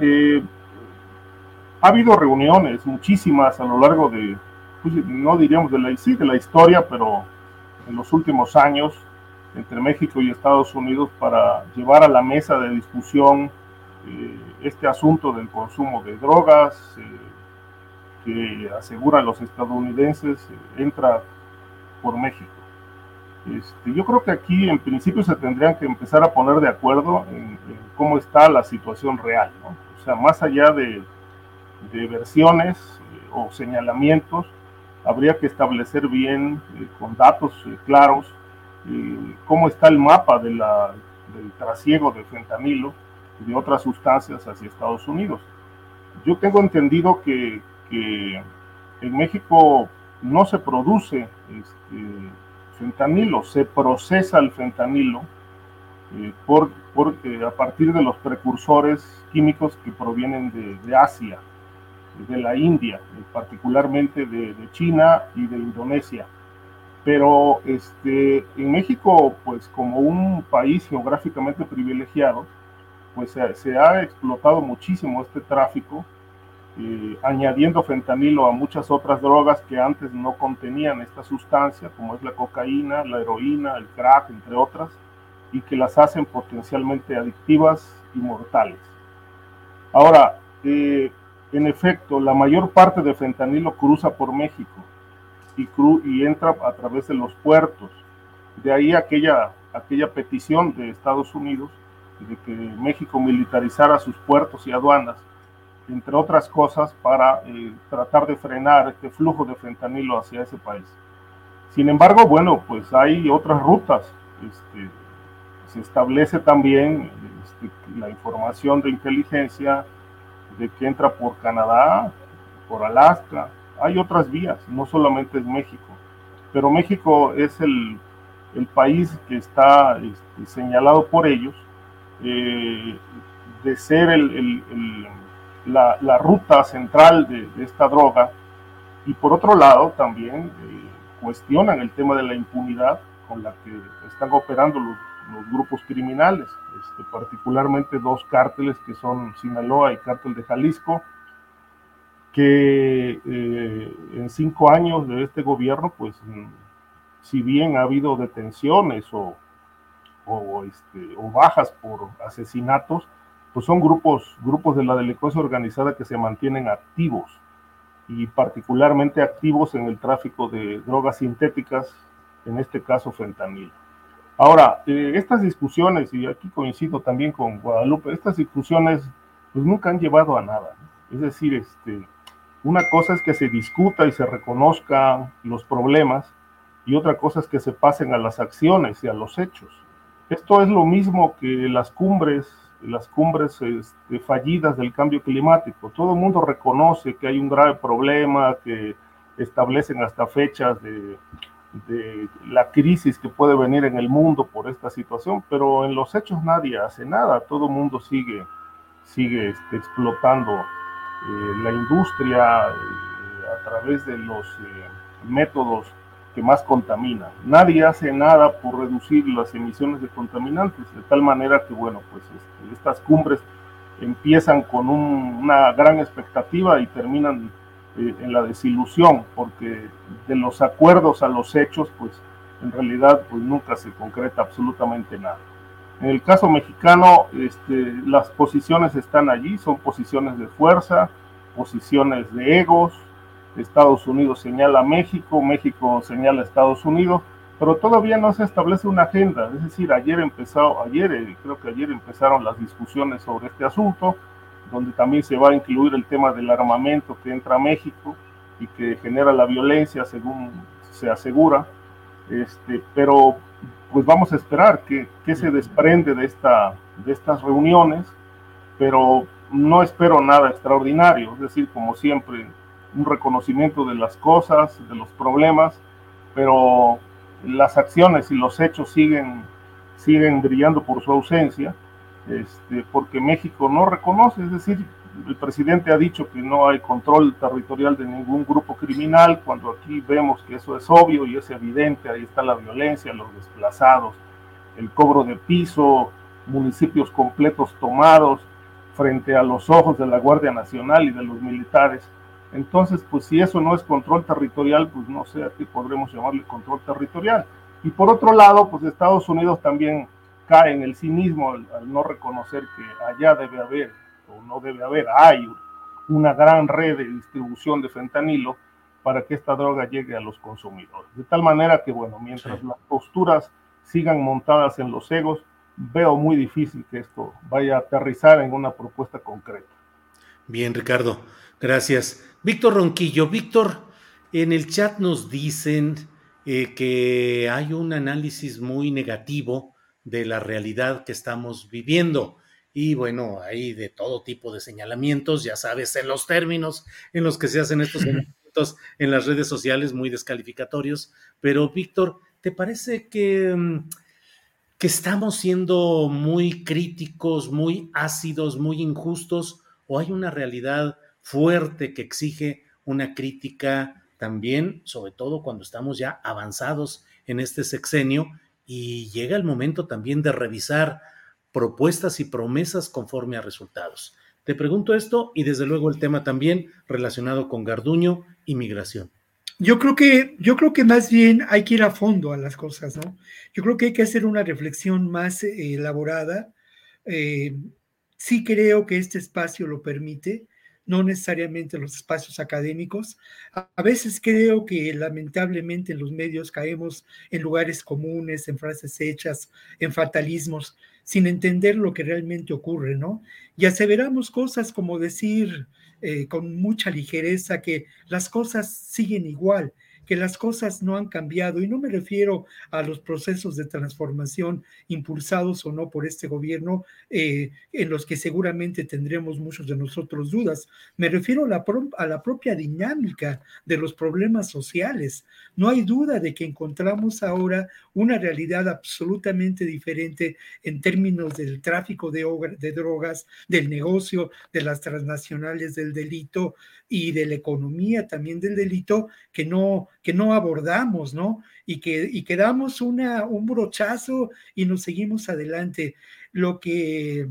Eh, ha habido reuniones, muchísimas a lo largo de, pues, no diríamos de la, historia, pero en los últimos años, entre México y Estados Unidos para llevar a la mesa de discusión eh, este asunto del consumo de drogas eh, que aseguran los estadounidenses entra por México. Este, yo creo que aquí en principio se tendrían que empezar a poner de acuerdo en, cómo está la situación real, O sea, más allá de, versiones eh, o señalamientos, habría que establecer bien, eh, con datos eh, claros, cómo está el mapa de la, del trasiego de fentanilo y de otras sustancias hacia Estados Unidos. Yo tengo entendido que, que en México no se produce este, fentanilo, se procesa el fentanilo eh, por, a partir de los precursores químicos que provienen de, Asia, de la India, particularmente de, China y de Indonesia. Pero este, en México, pues como un país geográficamente privilegiado, pues se ha explotado muchísimo este tráfico añadiendo fentanilo a muchas otras drogas que antes no contenían esta sustancia, como es la cocaína, la heroína, el crack, entre otras, y que las hacen potencialmente adictivas y mortales. Ahora, eh, en efecto, la mayor parte de fentanilo cruza por México y, y entra a través de los puertos. De ahí aquella, aquella petición de Estados Unidos de que México militarizara sus puertos y aduanas entre otras cosas, para eh, tratar de frenar este flujo de fentanilo hacia ese país. Sin embargo, bueno, pues hay otras rutas. Este, se establece también este, la información de inteligencia de que entra por Canadá, por Alaska. Hay otras vías, no solamente es México. Pero México es el, el país que está este, señalado por ellos eh, de ser el la, ruta central de, esta droga. Y por otro lado también eh, cuestionan el tema de la impunidad con la que están operando los, grupos criminales, este, particularmente dos cárteles que son Sinaloa y Cártel de Jalisco, que eh, en cinco años de este gobierno, pues mm, si bien ha habido detenciones o, o, este, o bajas por asesinatos, pues son grupos, grupos de la delincuencia organizada que se mantienen activos y particularmente activos en el tráfico de drogas sintéticas, en este caso fentanil. Ahora, eh, estas discusiones, y aquí coincido también con Guadalupe, estas discusiones pues nunca han llevado a nada. Es decir, este, una cosa es que se discuta y se reconozcan los problemas y otra cosa es que se pasen a las acciones y a los hechos. Esto es lo mismo que las cumbres las cumbres este, fallidas del cambio climático. Todo el mundo reconoce que hay un grave problema, que establecen hasta fechas de, la crisis que puede venir en el mundo por esta situación, pero en los hechos nadie hace nada, todo el mundo sigue, sigue este, explotando eh, la industria eh, a través de los eh, métodos que más contamina. Nadie hace nada por reducir las emisiones de contaminantes, de tal manera que, bueno, pues este, estas cumbres empiezan con una gran expectativa y terminan eh, en la desilusión, porque de los acuerdos a los hechos, pues en realidad pues nunca se concreta absolutamente nada. En el caso mexicano, este, las posiciones están allí, son posiciones de fuerza, posiciones de egos, Estados Unidos señala a México, México señala a Estados Unidos, pero todavía no se establece una agenda. Es decir, ayer empezó, ayer, eh, creo que ayer empezaron las discusiones sobre este asunto, donde también se va a incluir el tema del armamento que entra a México y que genera la violencia, según se asegura. Este, pero pues vamos a esperar qué, se desprende de, esta, de estas reuniones, pero no espero nada extraordinario, es decir, como siempre, un reconocimiento de las cosas, de los problemas, pero las acciones y los hechos siguen, siguen brillando por su ausencia, este, porque México no reconoce, es decir, el presidente ha dicho que no hay control territorial de ningún grupo criminal, cuando aquí vemos que eso es obvio y es evidente, ahí está la violencia, los desplazados, el cobro de piso, municipios completos tomados frente a los ojos de la Guardia Nacional y de los militares. Entonces, pues si eso no es control territorial, pues no sé a qué podremos llamarle control territorial. Y por otro lado, pues Estados Unidos también cae en el cinismo al, no reconocer que allá debe haber, o no debe haber, hay una gran red de distribución de fentanilo para que esta droga llegue a los consumidores. De tal manera que, bueno, mientras las posturas sigan montadas en los egos, veo muy difícil que esto vaya a aterrizar en una propuesta concreta. Bien, Ricardo, gracias. Víctor Ronquillo, Víctor, en el chat nos dicen eh, que hay un análisis muy negativo de la realidad que estamos viviendo. Y bueno, hay de todo tipo de señalamientos, ya sabes, en los términos en los que se hacen estos señalamientos en las redes sociales muy descalificatorios. Pero, Víctor, ¿te parece que mm, que estamos siendo muy críticos, muy ácidos, muy injustos, o hay una realidad fuerte que exige una crítica también, sobre todo cuando estamos ya avanzados en este sexenio y llega el momento también de revisar propuestas y promesas conforme a resultados. Te pregunto esto y desde luego el tema también relacionado con Garduño y migración. Yo creo que, yo creo que más bien hay que ir a fondo a las cosas, ¿no? Yo creo que hay que hacer una reflexión más eh, elaborada. Eh, sí creo que este espacio lo permite, no necesariamente los espacios académicos. A, veces creo que lamentablemente en los medios caemos en lugares comunes, en frases hechas, en fatalismos, sin entender lo que realmente ocurre, ¿no? Y aseveramos cosas como decir eh, con mucha ligereza que las cosas siguen igual que las cosas no han cambiado y no me refiero a los procesos de transformación impulsados o no por este gobierno eh, en los que seguramente tendremos muchos de nosotros dudas. Me refiero a la, a la propia dinámica de los problemas sociales. No hay duda de que encontramos ahora una realidad absolutamente diferente en términos del tráfico de, de drogas, del negocio, de las transnacionales del delito, y de la economía también del delito que no, que no abordamos, ¿no? Y que, y que damos una, un brochazo y nos seguimos adelante. Lo que,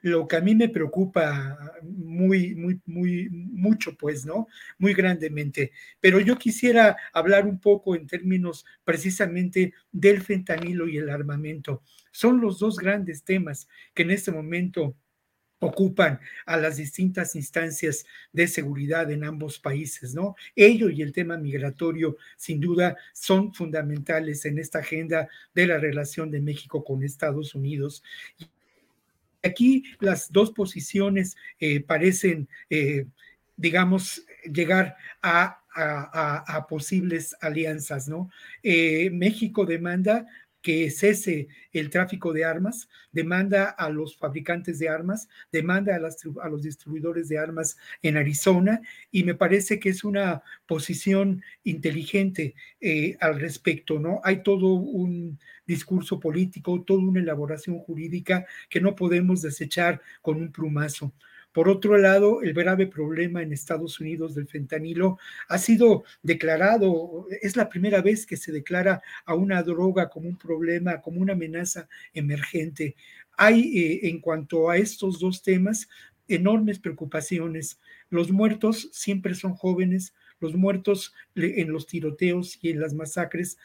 lo que a mí me preocupa muy, muy, muy, mucho, pues, ¿no? Muy grandemente. Pero yo quisiera hablar un poco en términos precisamente del fentanilo y el armamento. Son los dos grandes temas que en este momento ocupan a las distintas instancias de seguridad en ambos países, ¿no? Ello y el tema migratorio, sin duda, son fundamentales en esta agenda de la relación de México con Estados Unidos. Aquí las dos posiciones eh, parecen, eh, digamos, llegar a, posibles alianzas, ¿no? Eh, México demanda que cese el tráfico de armas, demanda a los fabricantes de armas, demanda a, a, los distribuidores de armas en Arizona y me parece que es una posición inteligente eh, al respecto, ¿no? Hay todo un discurso político, toda una elaboración jurídica que no podemos desechar con un plumazo. Por otro lado, el grave problema en Estados Unidos del fentanilo ha sido declarado, es la primera vez que se declara a una droga como un problema, como una amenaza emergente. Hay eh, en cuanto a estos dos temas enormes preocupaciones. Los muertos siempre son jóvenes, los muertos en los tiroteos y en las masacres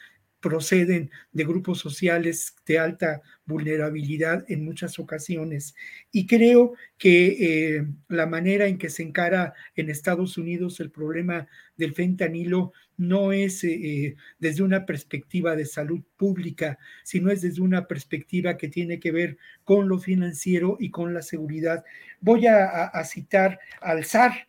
proceden de grupos sociales de alta vulnerabilidad en muchas ocasiones. Y creo que eh, la manera en que se encara en Estados Unidos el problema del fentanilo no es eh, eh, desde una perspectiva de salud pública, sino es desde una perspectiva que tiene que ver con lo financiero y con la seguridad. Voy a, citar al SAR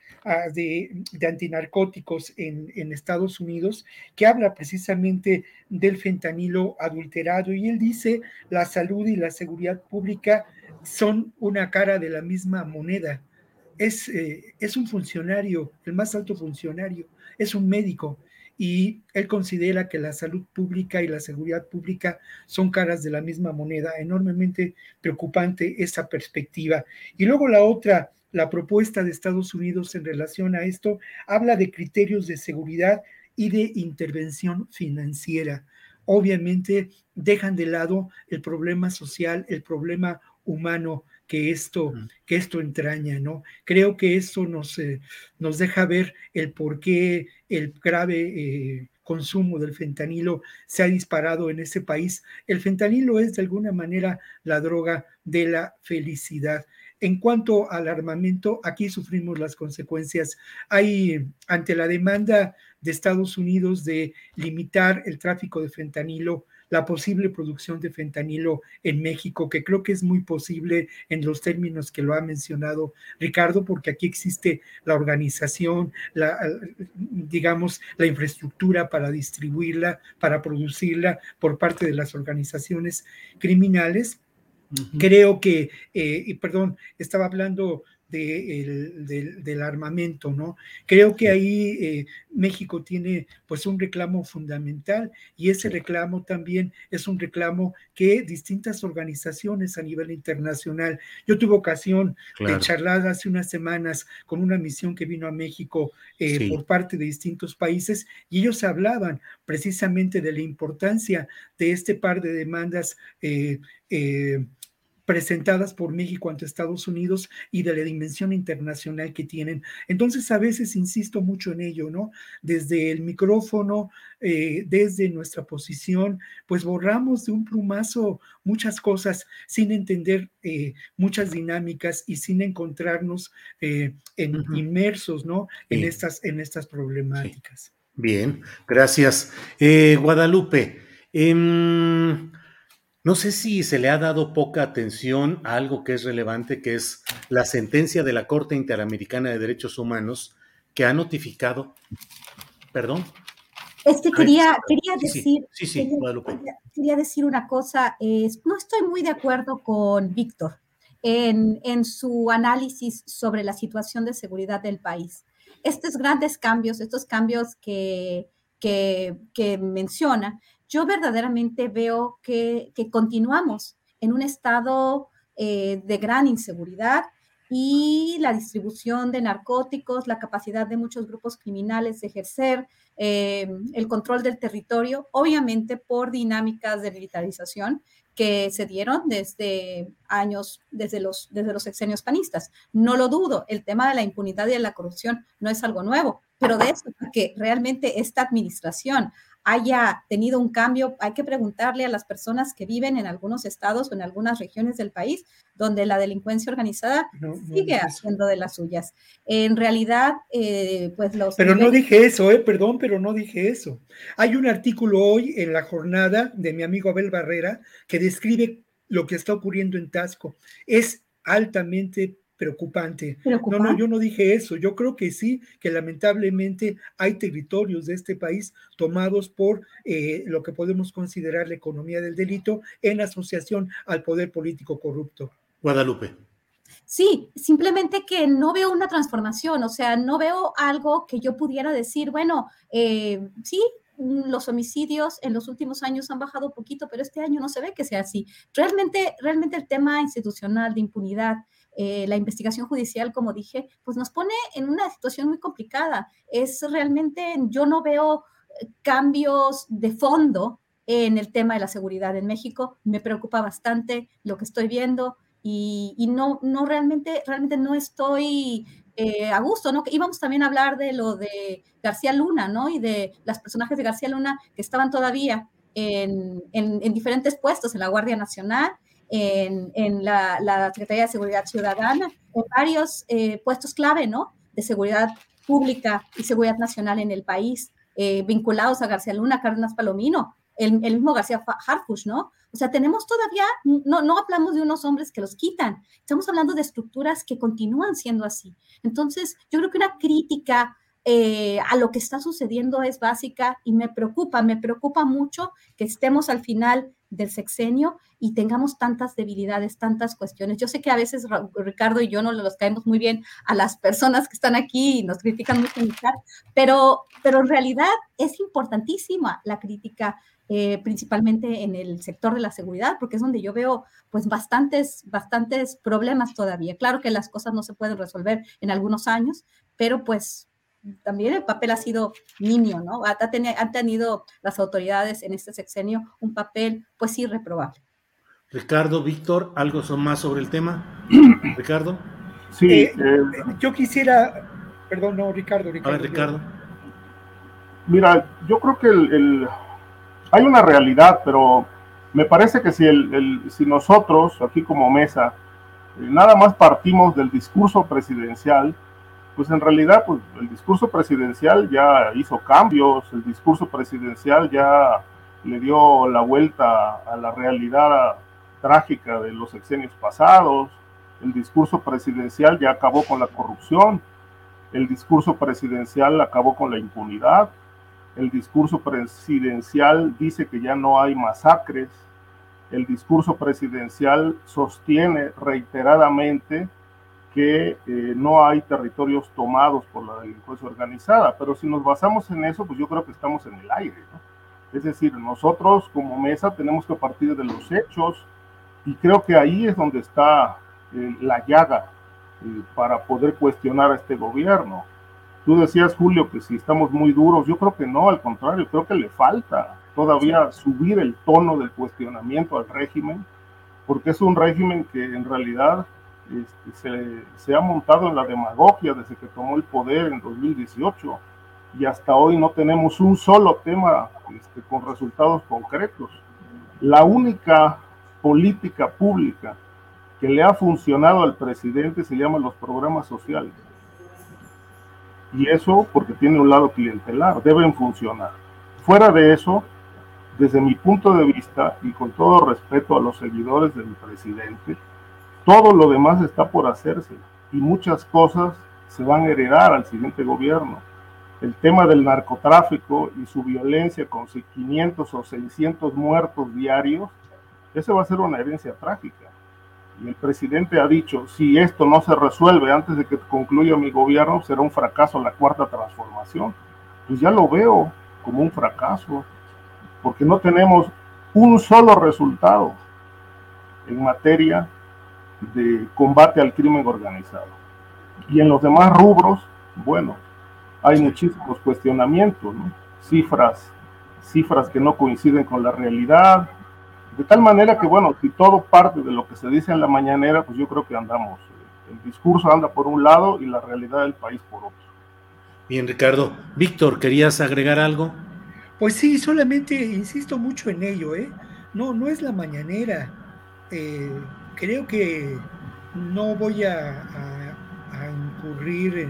de, antinarcóticos en Estados Unidos, que habla precisamente del fentanilo adulterado y él dice la salud y la seguridad pública son una cara de la misma moneda. Es, eh, es un funcionario, el más alto funcionario, es un médico y él considera que la salud pública y la seguridad pública son caras de la misma moneda. Enormemente preocupante esa perspectiva. Y luego la otra, la propuesta de Estados Unidos en relación a esto, habla de criterios de seguridad y de intervención financiera. Obviamente dejan de lado el problema social, el problema humano que esto, que esto entraña, ¿no? Creo que eso nos, eh, nos deja ver el por qué el grave eh, consumo del fentanilo se ha disparado en ese país. El fentanilo es de alguna manera la droga de la felicidad. En cuanto al armamento, aquí sufrimos las consecuencias. Hay, ante la demanda de Estados Unidos de limitar el tráfico de fentanilo, la posible producción de fentanilo en México, que creo que es muy posible en los términos que lo ha mencionado Ricardo, porque aquí existe la organización, la, digamos, la infraestructura para distribuirla, para producirla por parte de las organizaciones criminales. Creo que, eh, y perdón, estaba hablando del, armamento, ¿no? Creo que ahí eh, México tiene pues un reclamo fundamental y ese reclamo también es un reclamo que distintas organizaciones a nivel internacional. Yo tuve ocasión de charlar hace unas semanas con una misión que vino a México eh, por parte de distintos países y ellos hablaban precisamente de la importancia de este par de demandas eh, presentadas por México ante Estados Unidos y de la dimensión internacional que tienen. Entonces, a veces insisto mucho en ello, ¿no? Desde el micrófono, eh, desde nuestra posición, pues borramos de un plumazo muchas cosas sin entender eh, muchas dinámicas y sin encontrarnos eh, en, inmersos, ¿no? En, estas, en estas problemáticas. Bien, gracias. Guadalupe, em, no sé si se le ha dado poca atención a algo que es relevante, que es la sentencia de la Corte Interamericana de Derechos Humanos que ha notificado, perdón. Es que quería, quería decir, quería, decir una cosa, no estoy muy de acuerdo con Víctor en, en su análisis sobre la situación de seguridad del país. Estos grandes cambios, estos cambios que, que, que menciona, yo verdaderamente veo que, continuamos en un estado eh, de gran inseguridad y la distribución de narcóticos, la capacidad de muchos grupos criminales de ejercer eh, el control del territorio, obviamente por dinámicas de militarización que se dieron desde años, desde los, desde los sexenios panistas. No lo dudo, el tema de la impunidad y de la corrupción no es algo nuevo, pero de eso, que realmente esta administración haya tenido un cambio, hay que preguntarle a las personas que viven en algunos estados o en algunas regiones del país donde la delincuencia organizada sigue haciendo de las suyas. En realidad, eh, pues los... Pero no dije eso, eh, perdón, pero no dije eso. Hay un artículo hoy en la jornada de mi amigo Abel Barrera que describe lo que está ocurriendo en Tasco. Es altamente preocupante. No, no, yo no dije eso. Yo creo que sí, que lamentablemente hay territorios de este país tomados por eh, lo que podemos considerar la economía del delito en asociación al poder político corrupto. Guadalupe. Sí, simplemente que no veo una transformación, o sea, no veo algo que yo pudiera decir, bueno, eh, sí, los homicidios en los últimos años han bajado un poquito, pero este año no se ve que sea así. Realmente, realmente el tema institucional de impunidad, eh, la investigación judicial, como dije, pues nos pone en una situación muy complicada. Es realmente, yo no veo eh, cambios de fondo en el tema de la seguridad en México. Me preocupa bastante lo que estoy viendo y, no, no realmente, realmente no estoy eh, a gusto, ¿no? Íbamos también a hablar de lo de García Luna, ¿no? Y de los personajes de García Luna que estaban todavía en, en diferentes puestos en la Guardia Nacional en, la, Secretaría de Seguridad Ciudadana, en varios eh, puestos clave, ¿no? De seguridad pública y seguridad nacional en el país, eh, vinculados a García Luna, Cárdenas Palomino, el, mismo García Harfush, ¿no? O sea, tenemos todavía, no, no hablamos de unos hombres que los quitan, estamos hablando de estructuras que continúan siendo así. Entonces, yo creo que una crítica eh, a lo que está sucediendo es básica y me preocupa, me preocupa mucho que estemos al final del sexenio y tengamos tantas debilidades, tantas cuestiones. Yo sé que a veces Ricardo y yo no los caemos muy bien a las personas que están aquí y nos critican mucho en pero, pero en realidad es importantísima la crítica, eh, principalmente en el sector de la seguridad, porque es donde yo veo pues bastantes, bastantes problemas todavía. Claro que las cosas no se pueden resolver en algunos años, pero pues también el papel ha sido niño, ¿no? Han tenido las autoridades en este sexenio un papel, pues irreprobable. Ricardo, Víctor, ¿algo son más sobre el tema? Ricardo. Sí, eh, eh, yo quisiera, perdón, no, Ricardo, Ricardo. A ver, Ricardo. Mira, yo creo que el, hay una realidad, pero me parece que si, el, si nosotros, aquí como mesa, eh, nada más partimos del discurso presidencial, pues en realidad pues, el discurso presidencial ya hizo cambios, el discurso presidencial ya le dio la vuelta a la realidad trágica de los sexenios pasados, el discurso presidencial ya acabó con la corrupción, el discurso presidencial acabó con la impunidad, el discurso presidencial dice que ya no hay masacres, el discurso presidencial sostiene reiteradamente que eh, no hay territorios tomados por la delincuencia organizada, pero si nos basamos en eso, pues yo creo que estamos en el aire. Es decir, nosotros como mesa tenemos que partir de los hechos y creo que ahí es donde está eh, la llaga eh, para poder cuestionar a este gobierno. Tú decías, Julio, que si estamos muy duros, yo creo que no, al contrario, creo que le falta todavía subir el tono del cuestionamiento al régimen, porque es un régimen que en realidad este, se, ha montado en la demagogia desde que tomó el poder en 2018 y hasta hoy no tenemos un solo tema este, con resultados concretos. La única política pública que le ha funcionado al presidente se llama los programas sociales. Y eso porque tiene un lado clientelar, deben funcionar. Fuera de eso, desde mi punto de vista y con todo respeto a los seguidores del presidente, todo lo demás está por hacerse y muchas cosas se van a heredar al siguiente gobierno. El tema del narcotráfico y su violencia con 500 o 600 muertos diarios, esa va a ser una herencia trágica. Y el presidente ha dicho, si esto no se resuelve antes de que concluya mi gobierno, será un fracaso la cuarta transformación. Pues ya lo veo como un fracaso, porque no tenemos un solo resultado en materia de combate al crimen organizado. Y en los demás rubros, bueno, hay muchísimos cuestionamientos, cifras, cifras que no coinciden con la realidad, de tal manera que, bueno, si todo parte de lo que se dice en la mañanera, pues yo creo que andamos, el discurso anda por un lado y la realidad del país por otro. Bien, Ricardo. Víctor, ¿querías agregar algo? Pues sí, solamente insisto mucho en ello, ¿eh? No, no es la mañanera. Eh, creo que no voy a, incurrir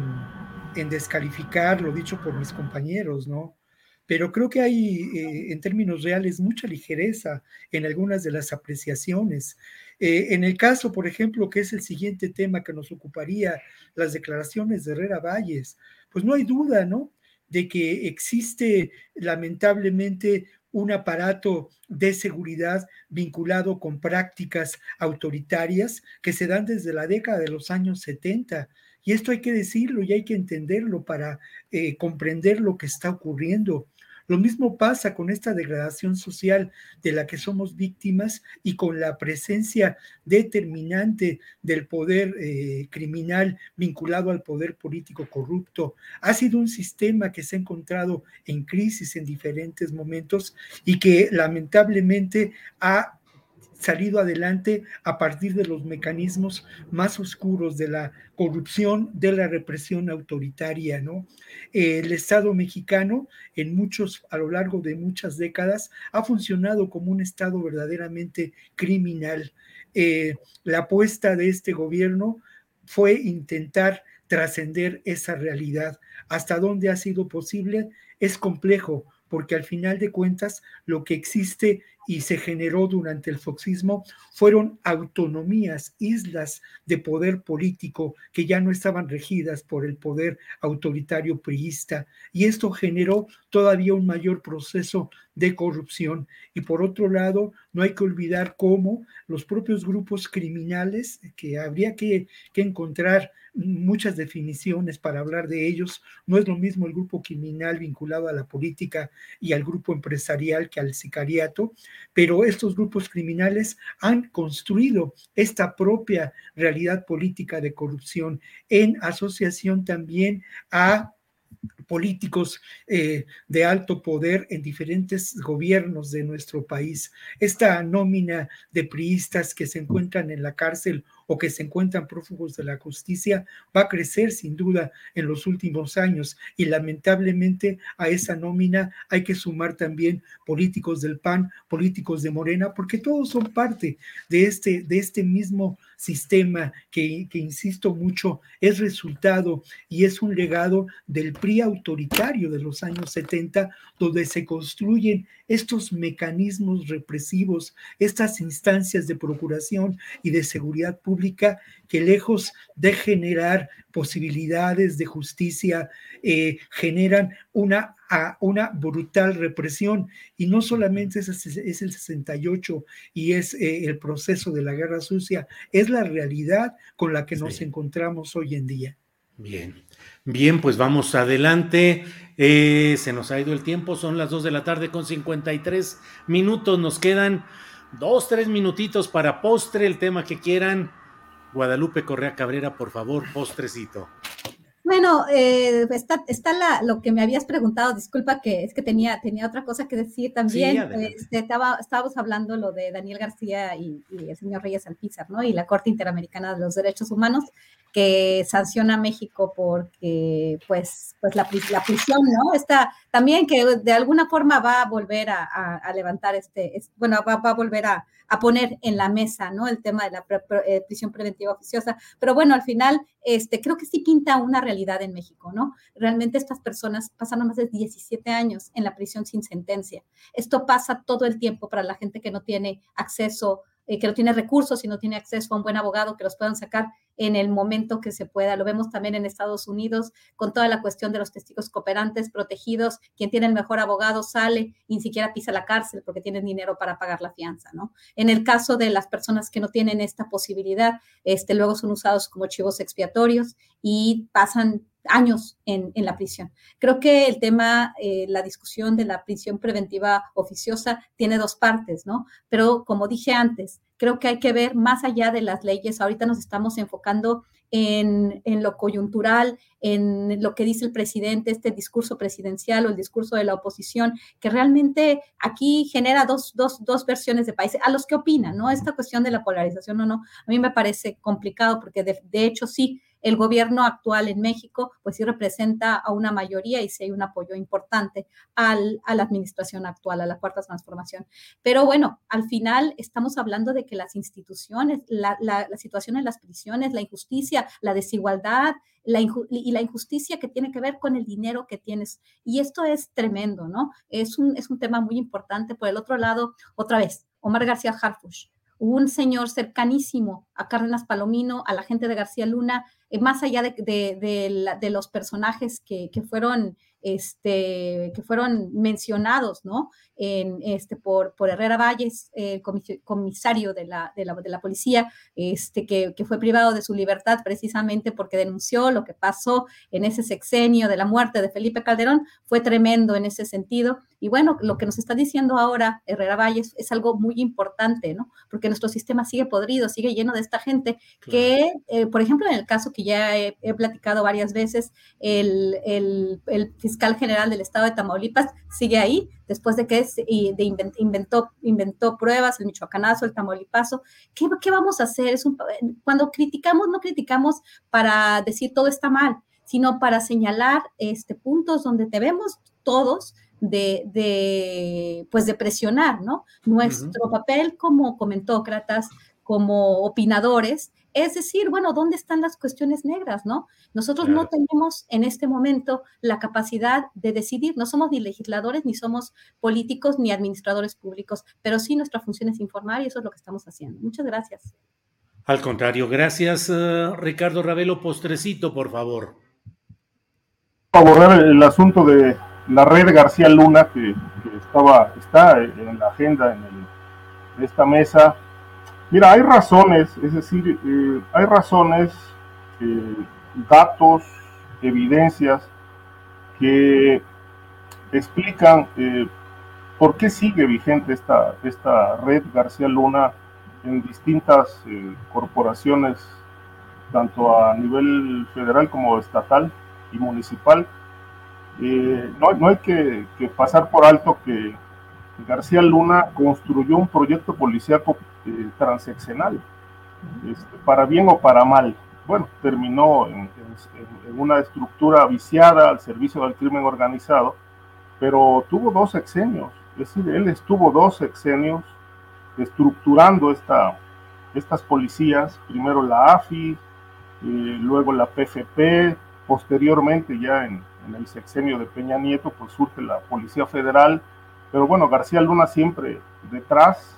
en, descalificar lo dicho por mis compañeros, ¿no? Pero creo que hay, eh, en términos reales, mucha ligereza en algunas de las apreciaciones. Eh, en el caso, por ejemplo, que es el siguiente tema que nos ocuparía, las declaraciones de Herrera Valles, pues no hay duda, ¿no? De que existe lamentablemente un aparato de seguridad vinculado con prácticas autoritarias que se dan desde la década de los años 70. Y esto hay que decirlo y hay que entenderlo para eh, comprender lo que está ocurriendo. Lo mismo pasa con esta degradación social de la que somos víctimas y con la presencia determinante del poder eh, criminal vinculado al poder político corrupto. Ha sido un sistema que se ha encontrado en crisis en diferentes momentos y que lamentablemente ha salido adelante a partir de los mecanismos más oscuros de la corrupción, de la represión autoritaria, ¿no? El Estado mexicano, en muchos, a lo largo de muchas décadas, ha funcionado como un Estado verdaderamente criminal. Eh, la apuesta de este gobierno fue intentar trascender esa realidad. Hasta dónde ha sido posible es complejo, porque al final de cuentas lo que existe y se generó durante el foxismo fueron autonomías, islas de poder político que ya no estaban regidas por el poder autoritario priista y esto generó todavía un mayor proceso de corrupción. Y por otro lado, no hay que olvidar cómo los propios grupos criminales, que habría que, que encontrar muchas definiciones para hablar de ellos. No es lo mismo el grupo criminal vinculado a la política y al grupo empresarial que al sicariato, pero estos grupos criminales han construido esta propia realidad política de corrupción en asociación también a políticos eh, de alto poder en diferentes gobiernos de nuestro país. Esta nómina de priistas que se encuentran en la cárcel o que se encuentran prófugos de la justicia va a crecer sin duda en los últimos años. Y lamentablemente a esa nómina hay que sumar también políticos del PAN, políticos de Morena, porque todos son parte de este, de este mismo sistema que, que insisto mucho, es resultado y es un legado del PRI autoritario de los años 70, donde se construyen estos mecanismos represivos, estas instancias de procuración y de seguridad pública pública que lejos de generar posibilidades de justicia, eh, generan una, una brutal represión. Y no solamente es, es el 68 y es eh, el proceso de la guerra sucia, es la realidad con la que nos encontramos hoy en día. Bien, bien, pues vamos adelante. Eh, se nos ha ido el tiempo, son las 2 de la tarde con 53 minutos. Nos quedan dos, tres minutitos para postre, el tema que quieran. Guadalupe Correa Cabrera, por favor, postrecito. Bueno, eh, está, está la, lo que me habías preguntado, disculpa que es que tenía, tenía otra cosa que decir también. Este, estaba, estábamos hablando lo de Daniel García y, el señor Reyes Alpizar, ¿no? Y la Corte Interamericana de los Derechos Humanos, que sanciona a México porque, pues, pues la, la prisión, ¿no? Está también que de alguna forma va a volver a, levantar este, bueno, va, a volver a, poner en la mesa, ¿no? El tema de la eh, prisión preventiva oficiosa. Pero bueno, al final, este, creo que sí pinta una realidad en México, ¿no? Realmente estas personas pasaron más de 17 años en la prisión sin sentencia. Esto pasa todo el tiempo para la gente que no tiene acceso eh, que no tiene recursos y no tiene acceso a un buen abogado que los puedan sacar en el momento que se pueda. Lo vemos también en Estados Unidos con toda la cuestión de los testigos cooperantes protegidos. Quien tiene el mejor abogado sale y ni siquiera pisa la cárcel porque tiene dinero para pagar la fianza, ¿no? En el caso de las personas que no tienen esta posibilidad, este, luego son usados como chivos expiatorios y pasan años en, la prisión. Creo que el tema, eh, la discusión de la prisión preventiva oficiosa tiene dos partes, ¿no? Pero como dije antes, creo que hay que ver más allá de las leyes. Ahorita nos estamos enfocando en, lo coyuntural, en lo que dice el presidente, este discurso presidencial o el discurso de la oposición, que realmente aquí genera dos, dos, dos versiones de países, a los que opinan, ¿no? Esta cuestión de la polarización o no, a mí me parece complicado porque de hecho sí, el gobierno actual en México, pues sí representa a una mayoría y sí hay un apoyo importante al, a la administración actual, a la cuarta transformación. Pero bueno, al final estamos hablando de que las instituciones, la, situación en las prisiones, la injusticia, la desigualdad, la y la injusticia que tiene que ver con el dinero que tienes. Y esto es tremendo, ¿no? Es un, es un tema muy importante. Por el otro lado, otra vez, Omar García Harfush, un señor cercanísimo a Cárdenas Palomino, a la gente de García Luna, eh, más allá de, de, los personajes que, fueron este, que fueron mencionados, ¿no? En, este, por, por Herrera Valles, el comisario de la, de la, de la policía, este, que, fue privado de su libertad precisamente porque denunció lo que pasó en ese sexenio de la muerte de Felipe Calderón, fue tremendo en ese sentido. Y bueno, lo que nos está diciendo ahora Herrera Valles es algo muy importante, ¿no? Porque nuestro sistema sigue podrido, sigue lleno de esta gente que, eh, por ejemplo, en el caso que ya he, platicado varias veces, el, el, el fiscal general del estado de Tamaulipas sigue ahí, después de que es, de inventó, inventó pruebas, el michoacanazo, el tamaulipaso. ¿Qué, qué vamos a hacer? Es un, cuando criticamos, no criticamos para decir todo está mal, sino para señalar este, puntos donde debemos todos de, de, pues de presionar, ¿no? Nuestro papel como comentócratas, como opinadores, es decir, bueno, ¿dónde están las cuestiones negras, no? Nosotros no tenemos en este momento la capacidad de decidir, no somos ni legisladores, ni somos políticos, ni administradores públicos, pero sí nuestra función es informar y eso es lo que estamos haciendo. Muchas gracias. Al contrario, gracias, eh, Ricardo Ravelo. Postrecito, por favor. Abordar el asunto de la red García Luna, que, estaba, está en la agenda en de esta mesa Mira, hay razones, es decir, eh, hay razones, eh, datos, evidencias que explican eh, por qué sigue vigente esta, esta red García Luna en distintas corporaciones, tanto a nivel federal como estatal y municipal. No, no, hay que, pasar por alto que García Luna construyó un proyecto policíaco eh, transeccional, este, para bien o para mal. Bueno, terminó en, una estructura viciada al servicio del crimen organizado, pero tuvo dos sexenios, es decir, él estuvo dos sexenios estructurando esta, estas policías, primero la AFI, eh, luego la PFP, posteriormente ya en, en, el sexenio de Peña Nieto, pues surge la Policía Federal, pero bueno, García Luna siempre detrás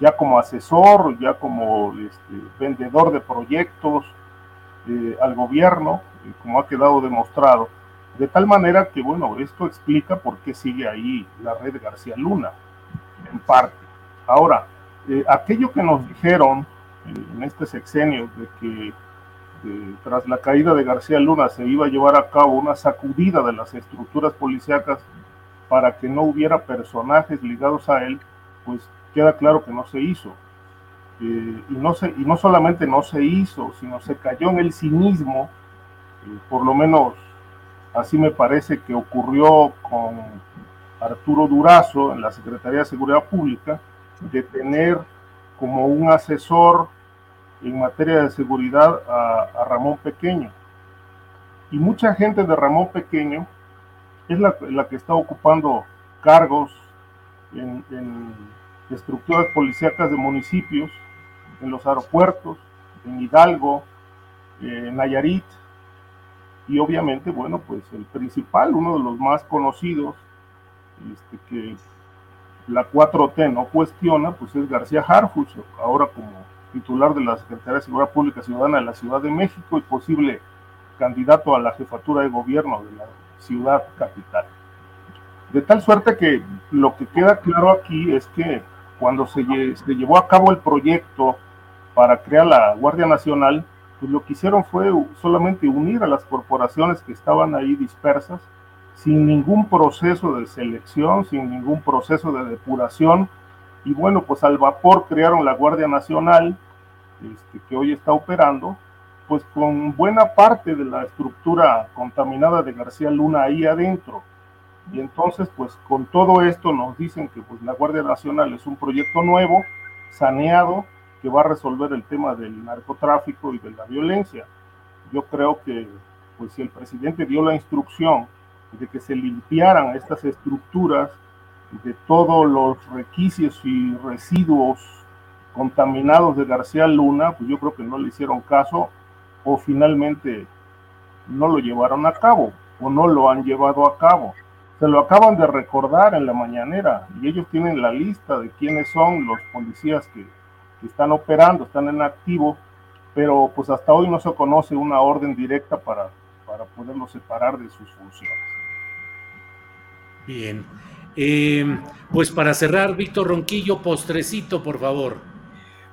ya como asesor, ya como este, vendedor de proyectos eh, al gobierno, como ha quedado demostrado. De tal manera que, bueno, esto explica por qué sigue ahí la red García Luna, en parte. Ahora, eh, aquello que nos dijeron en este sexenio de que tras la caída de García Luna se iba a llevar a cabo una sacudida de las estructuras policíacas para que no hubiera personajes ligados a él, pues queda claro que no se hizo. Eh, y, no se, y no solamente no se hizo, sino se cayó en el cinismo, eh, por lo menos así me parece que ocurrió con Arturo Durazo en la Secretaría de Seguridad Pública, de tener como un asesor en materia de seguridad a, Ramón Pequeño. Y mucha gente de Ramón Pequeño es la, que está ocupando cargos en, estructuras policíacas de municipios, en los aeropuertos, en Hidalgo, en Nayarit, y obviamente, bueno, pues el principal, uno de los más conocidos, este, que la 4T no cuestiona, pues es García Harfuch, ahora como titular de la Secretaría de Seguridad Pública Ciudadana de la Ciudad de México y posible candidato a la jefatura de gobierno de la ciudad capital. De tal suerte que lo que queda claro aquí es que cuando se, llevó a cabo el proyecto para crear la Guardia Nacional, pues lo que hicieron fue solamente unir a las corporaciones que estaban ahí dispersas, sin ningún proceso de selección, sin ningún proceso de depuración, y bueno, pues al vapor crearon la Guardia Nacional, este, que hoy está operando, pues con buena parte de la estructura contaminada de García Luna ahí adentro. Y entonces, pues con todo esto nos dicen que pues la Guardia Nacional es un proyecto nuevo, saneado, que va a resolver el tema del narcotráfico y de la violencia. Yo creo que pues si el presidente dio la instrucción de que se limpiaran estas estructuras de todos los requisitos y residuos contaminados de García Luna, pues yo creo que no le hicieron caso o finalmente no lo llevaron a cabo o no lo han llevado a cabo. Se lo acaban de recordar en la mañanera y ellos tienen la lista de quiénes son los policías que, que están operando, están en activo, pero pues hasta hoy no se conoce una orden directa para, para poderlos separar de sus funciones. Bien. Eh, pues para cerrar, Víctor Ronquillo, postrecito, por favor.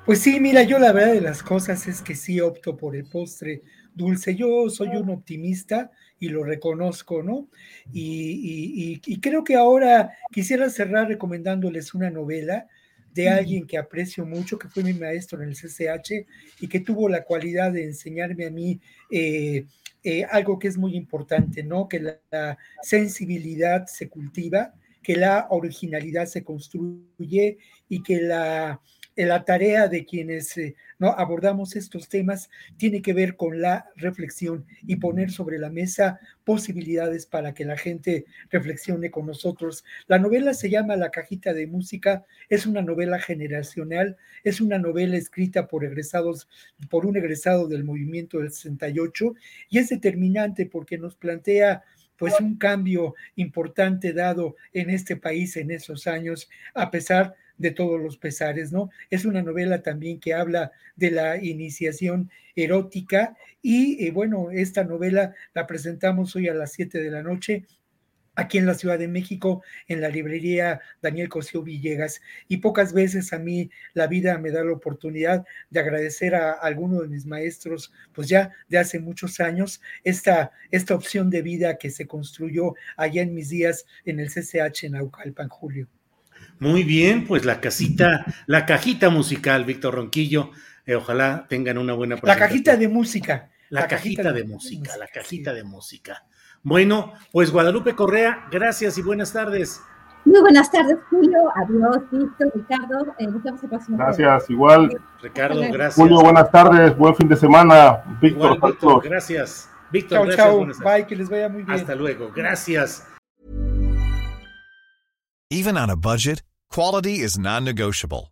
Pues sí, mira, yo la verdad de las cosas es que sí opto por el postre dulce. Yo soy un optimista y lo reconozco, ¿no? Y, y, creo que ahora quisiera cerrar recomendándoles una novela de alguien que aprecio mucho, que fue mi maestro en el CCH y que tuvo la cualidad de enseñarme a mí eh, eh, algo que es muy importante, ¿no? Que la sensibilidad se cultiva que la originalidad se construye y que la, la tarea de quienes eh, ¿no? abordamos estos temas tiene que ver con la reflexión y poner sobre la mesa posibilidades para que la gente reflexione con nosotros. La novela se llama La cajita de música, es una novela generacional, es una novela escrita por egresados, por un egresado del movimiento del 68 y es determinante porque nos plantea pues un cambio importante dado en este país en esos años, a pesar de todos los pesares, ¿no? Es una novela también que habla de la iniciación erótica y eh, bueno, esta novela la presentamos hoy a las 7 de la noche aquí en la Ciudad de México, en la librería Daniel Cosío Villegas. Y pocas veces a mí la vida me da la oportunidad de agradecer a alguno de mis maestros, pues ya de hace muchos años, esta, esta opción de vida que se construyó allá en mis días en el CCH en Naucalpan, Julio. Muy bien, pues la casita, la cajita musical, Víctor Ronquillo. Eh, ojalá tengan una buena La cajita de música. La, cajita, de, música, la cajita de música. Bueno, pues Guadalupe Correa, gracias y buenas tardes. Muy buenas tardes, Julio. Adiós, Víctor, Ricardo. Eh, gracias, igual. Ricardo, gracias. Julio, buenas tardes, buen fin de semana. Víctor, Víctor gracias. Víctor, chau, gracias. Chao. Bye, que les vaya muy bien. Hasta luego, gracias. Even on a budget, quality is non-negotiable.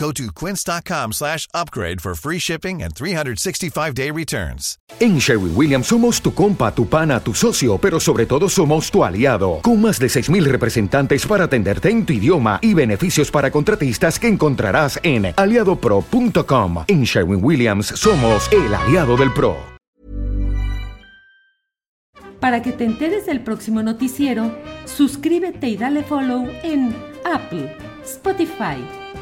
Go to quince.com slash upgrade for free shipping and 365-day returns. En Sherwin Williams somos tu compa, tu pana, tu socio, pero sobre todo somos tu aliado, con más de 6.000 representantes para atenderte en tu idioma y beneficios para contratistas que encontrarás en aliadopro.com. En Sherwin Williams somos el aliado del PRO. Para que te enteres del próximo noticiero, suscríbete y dale follow en Apple, Spotify,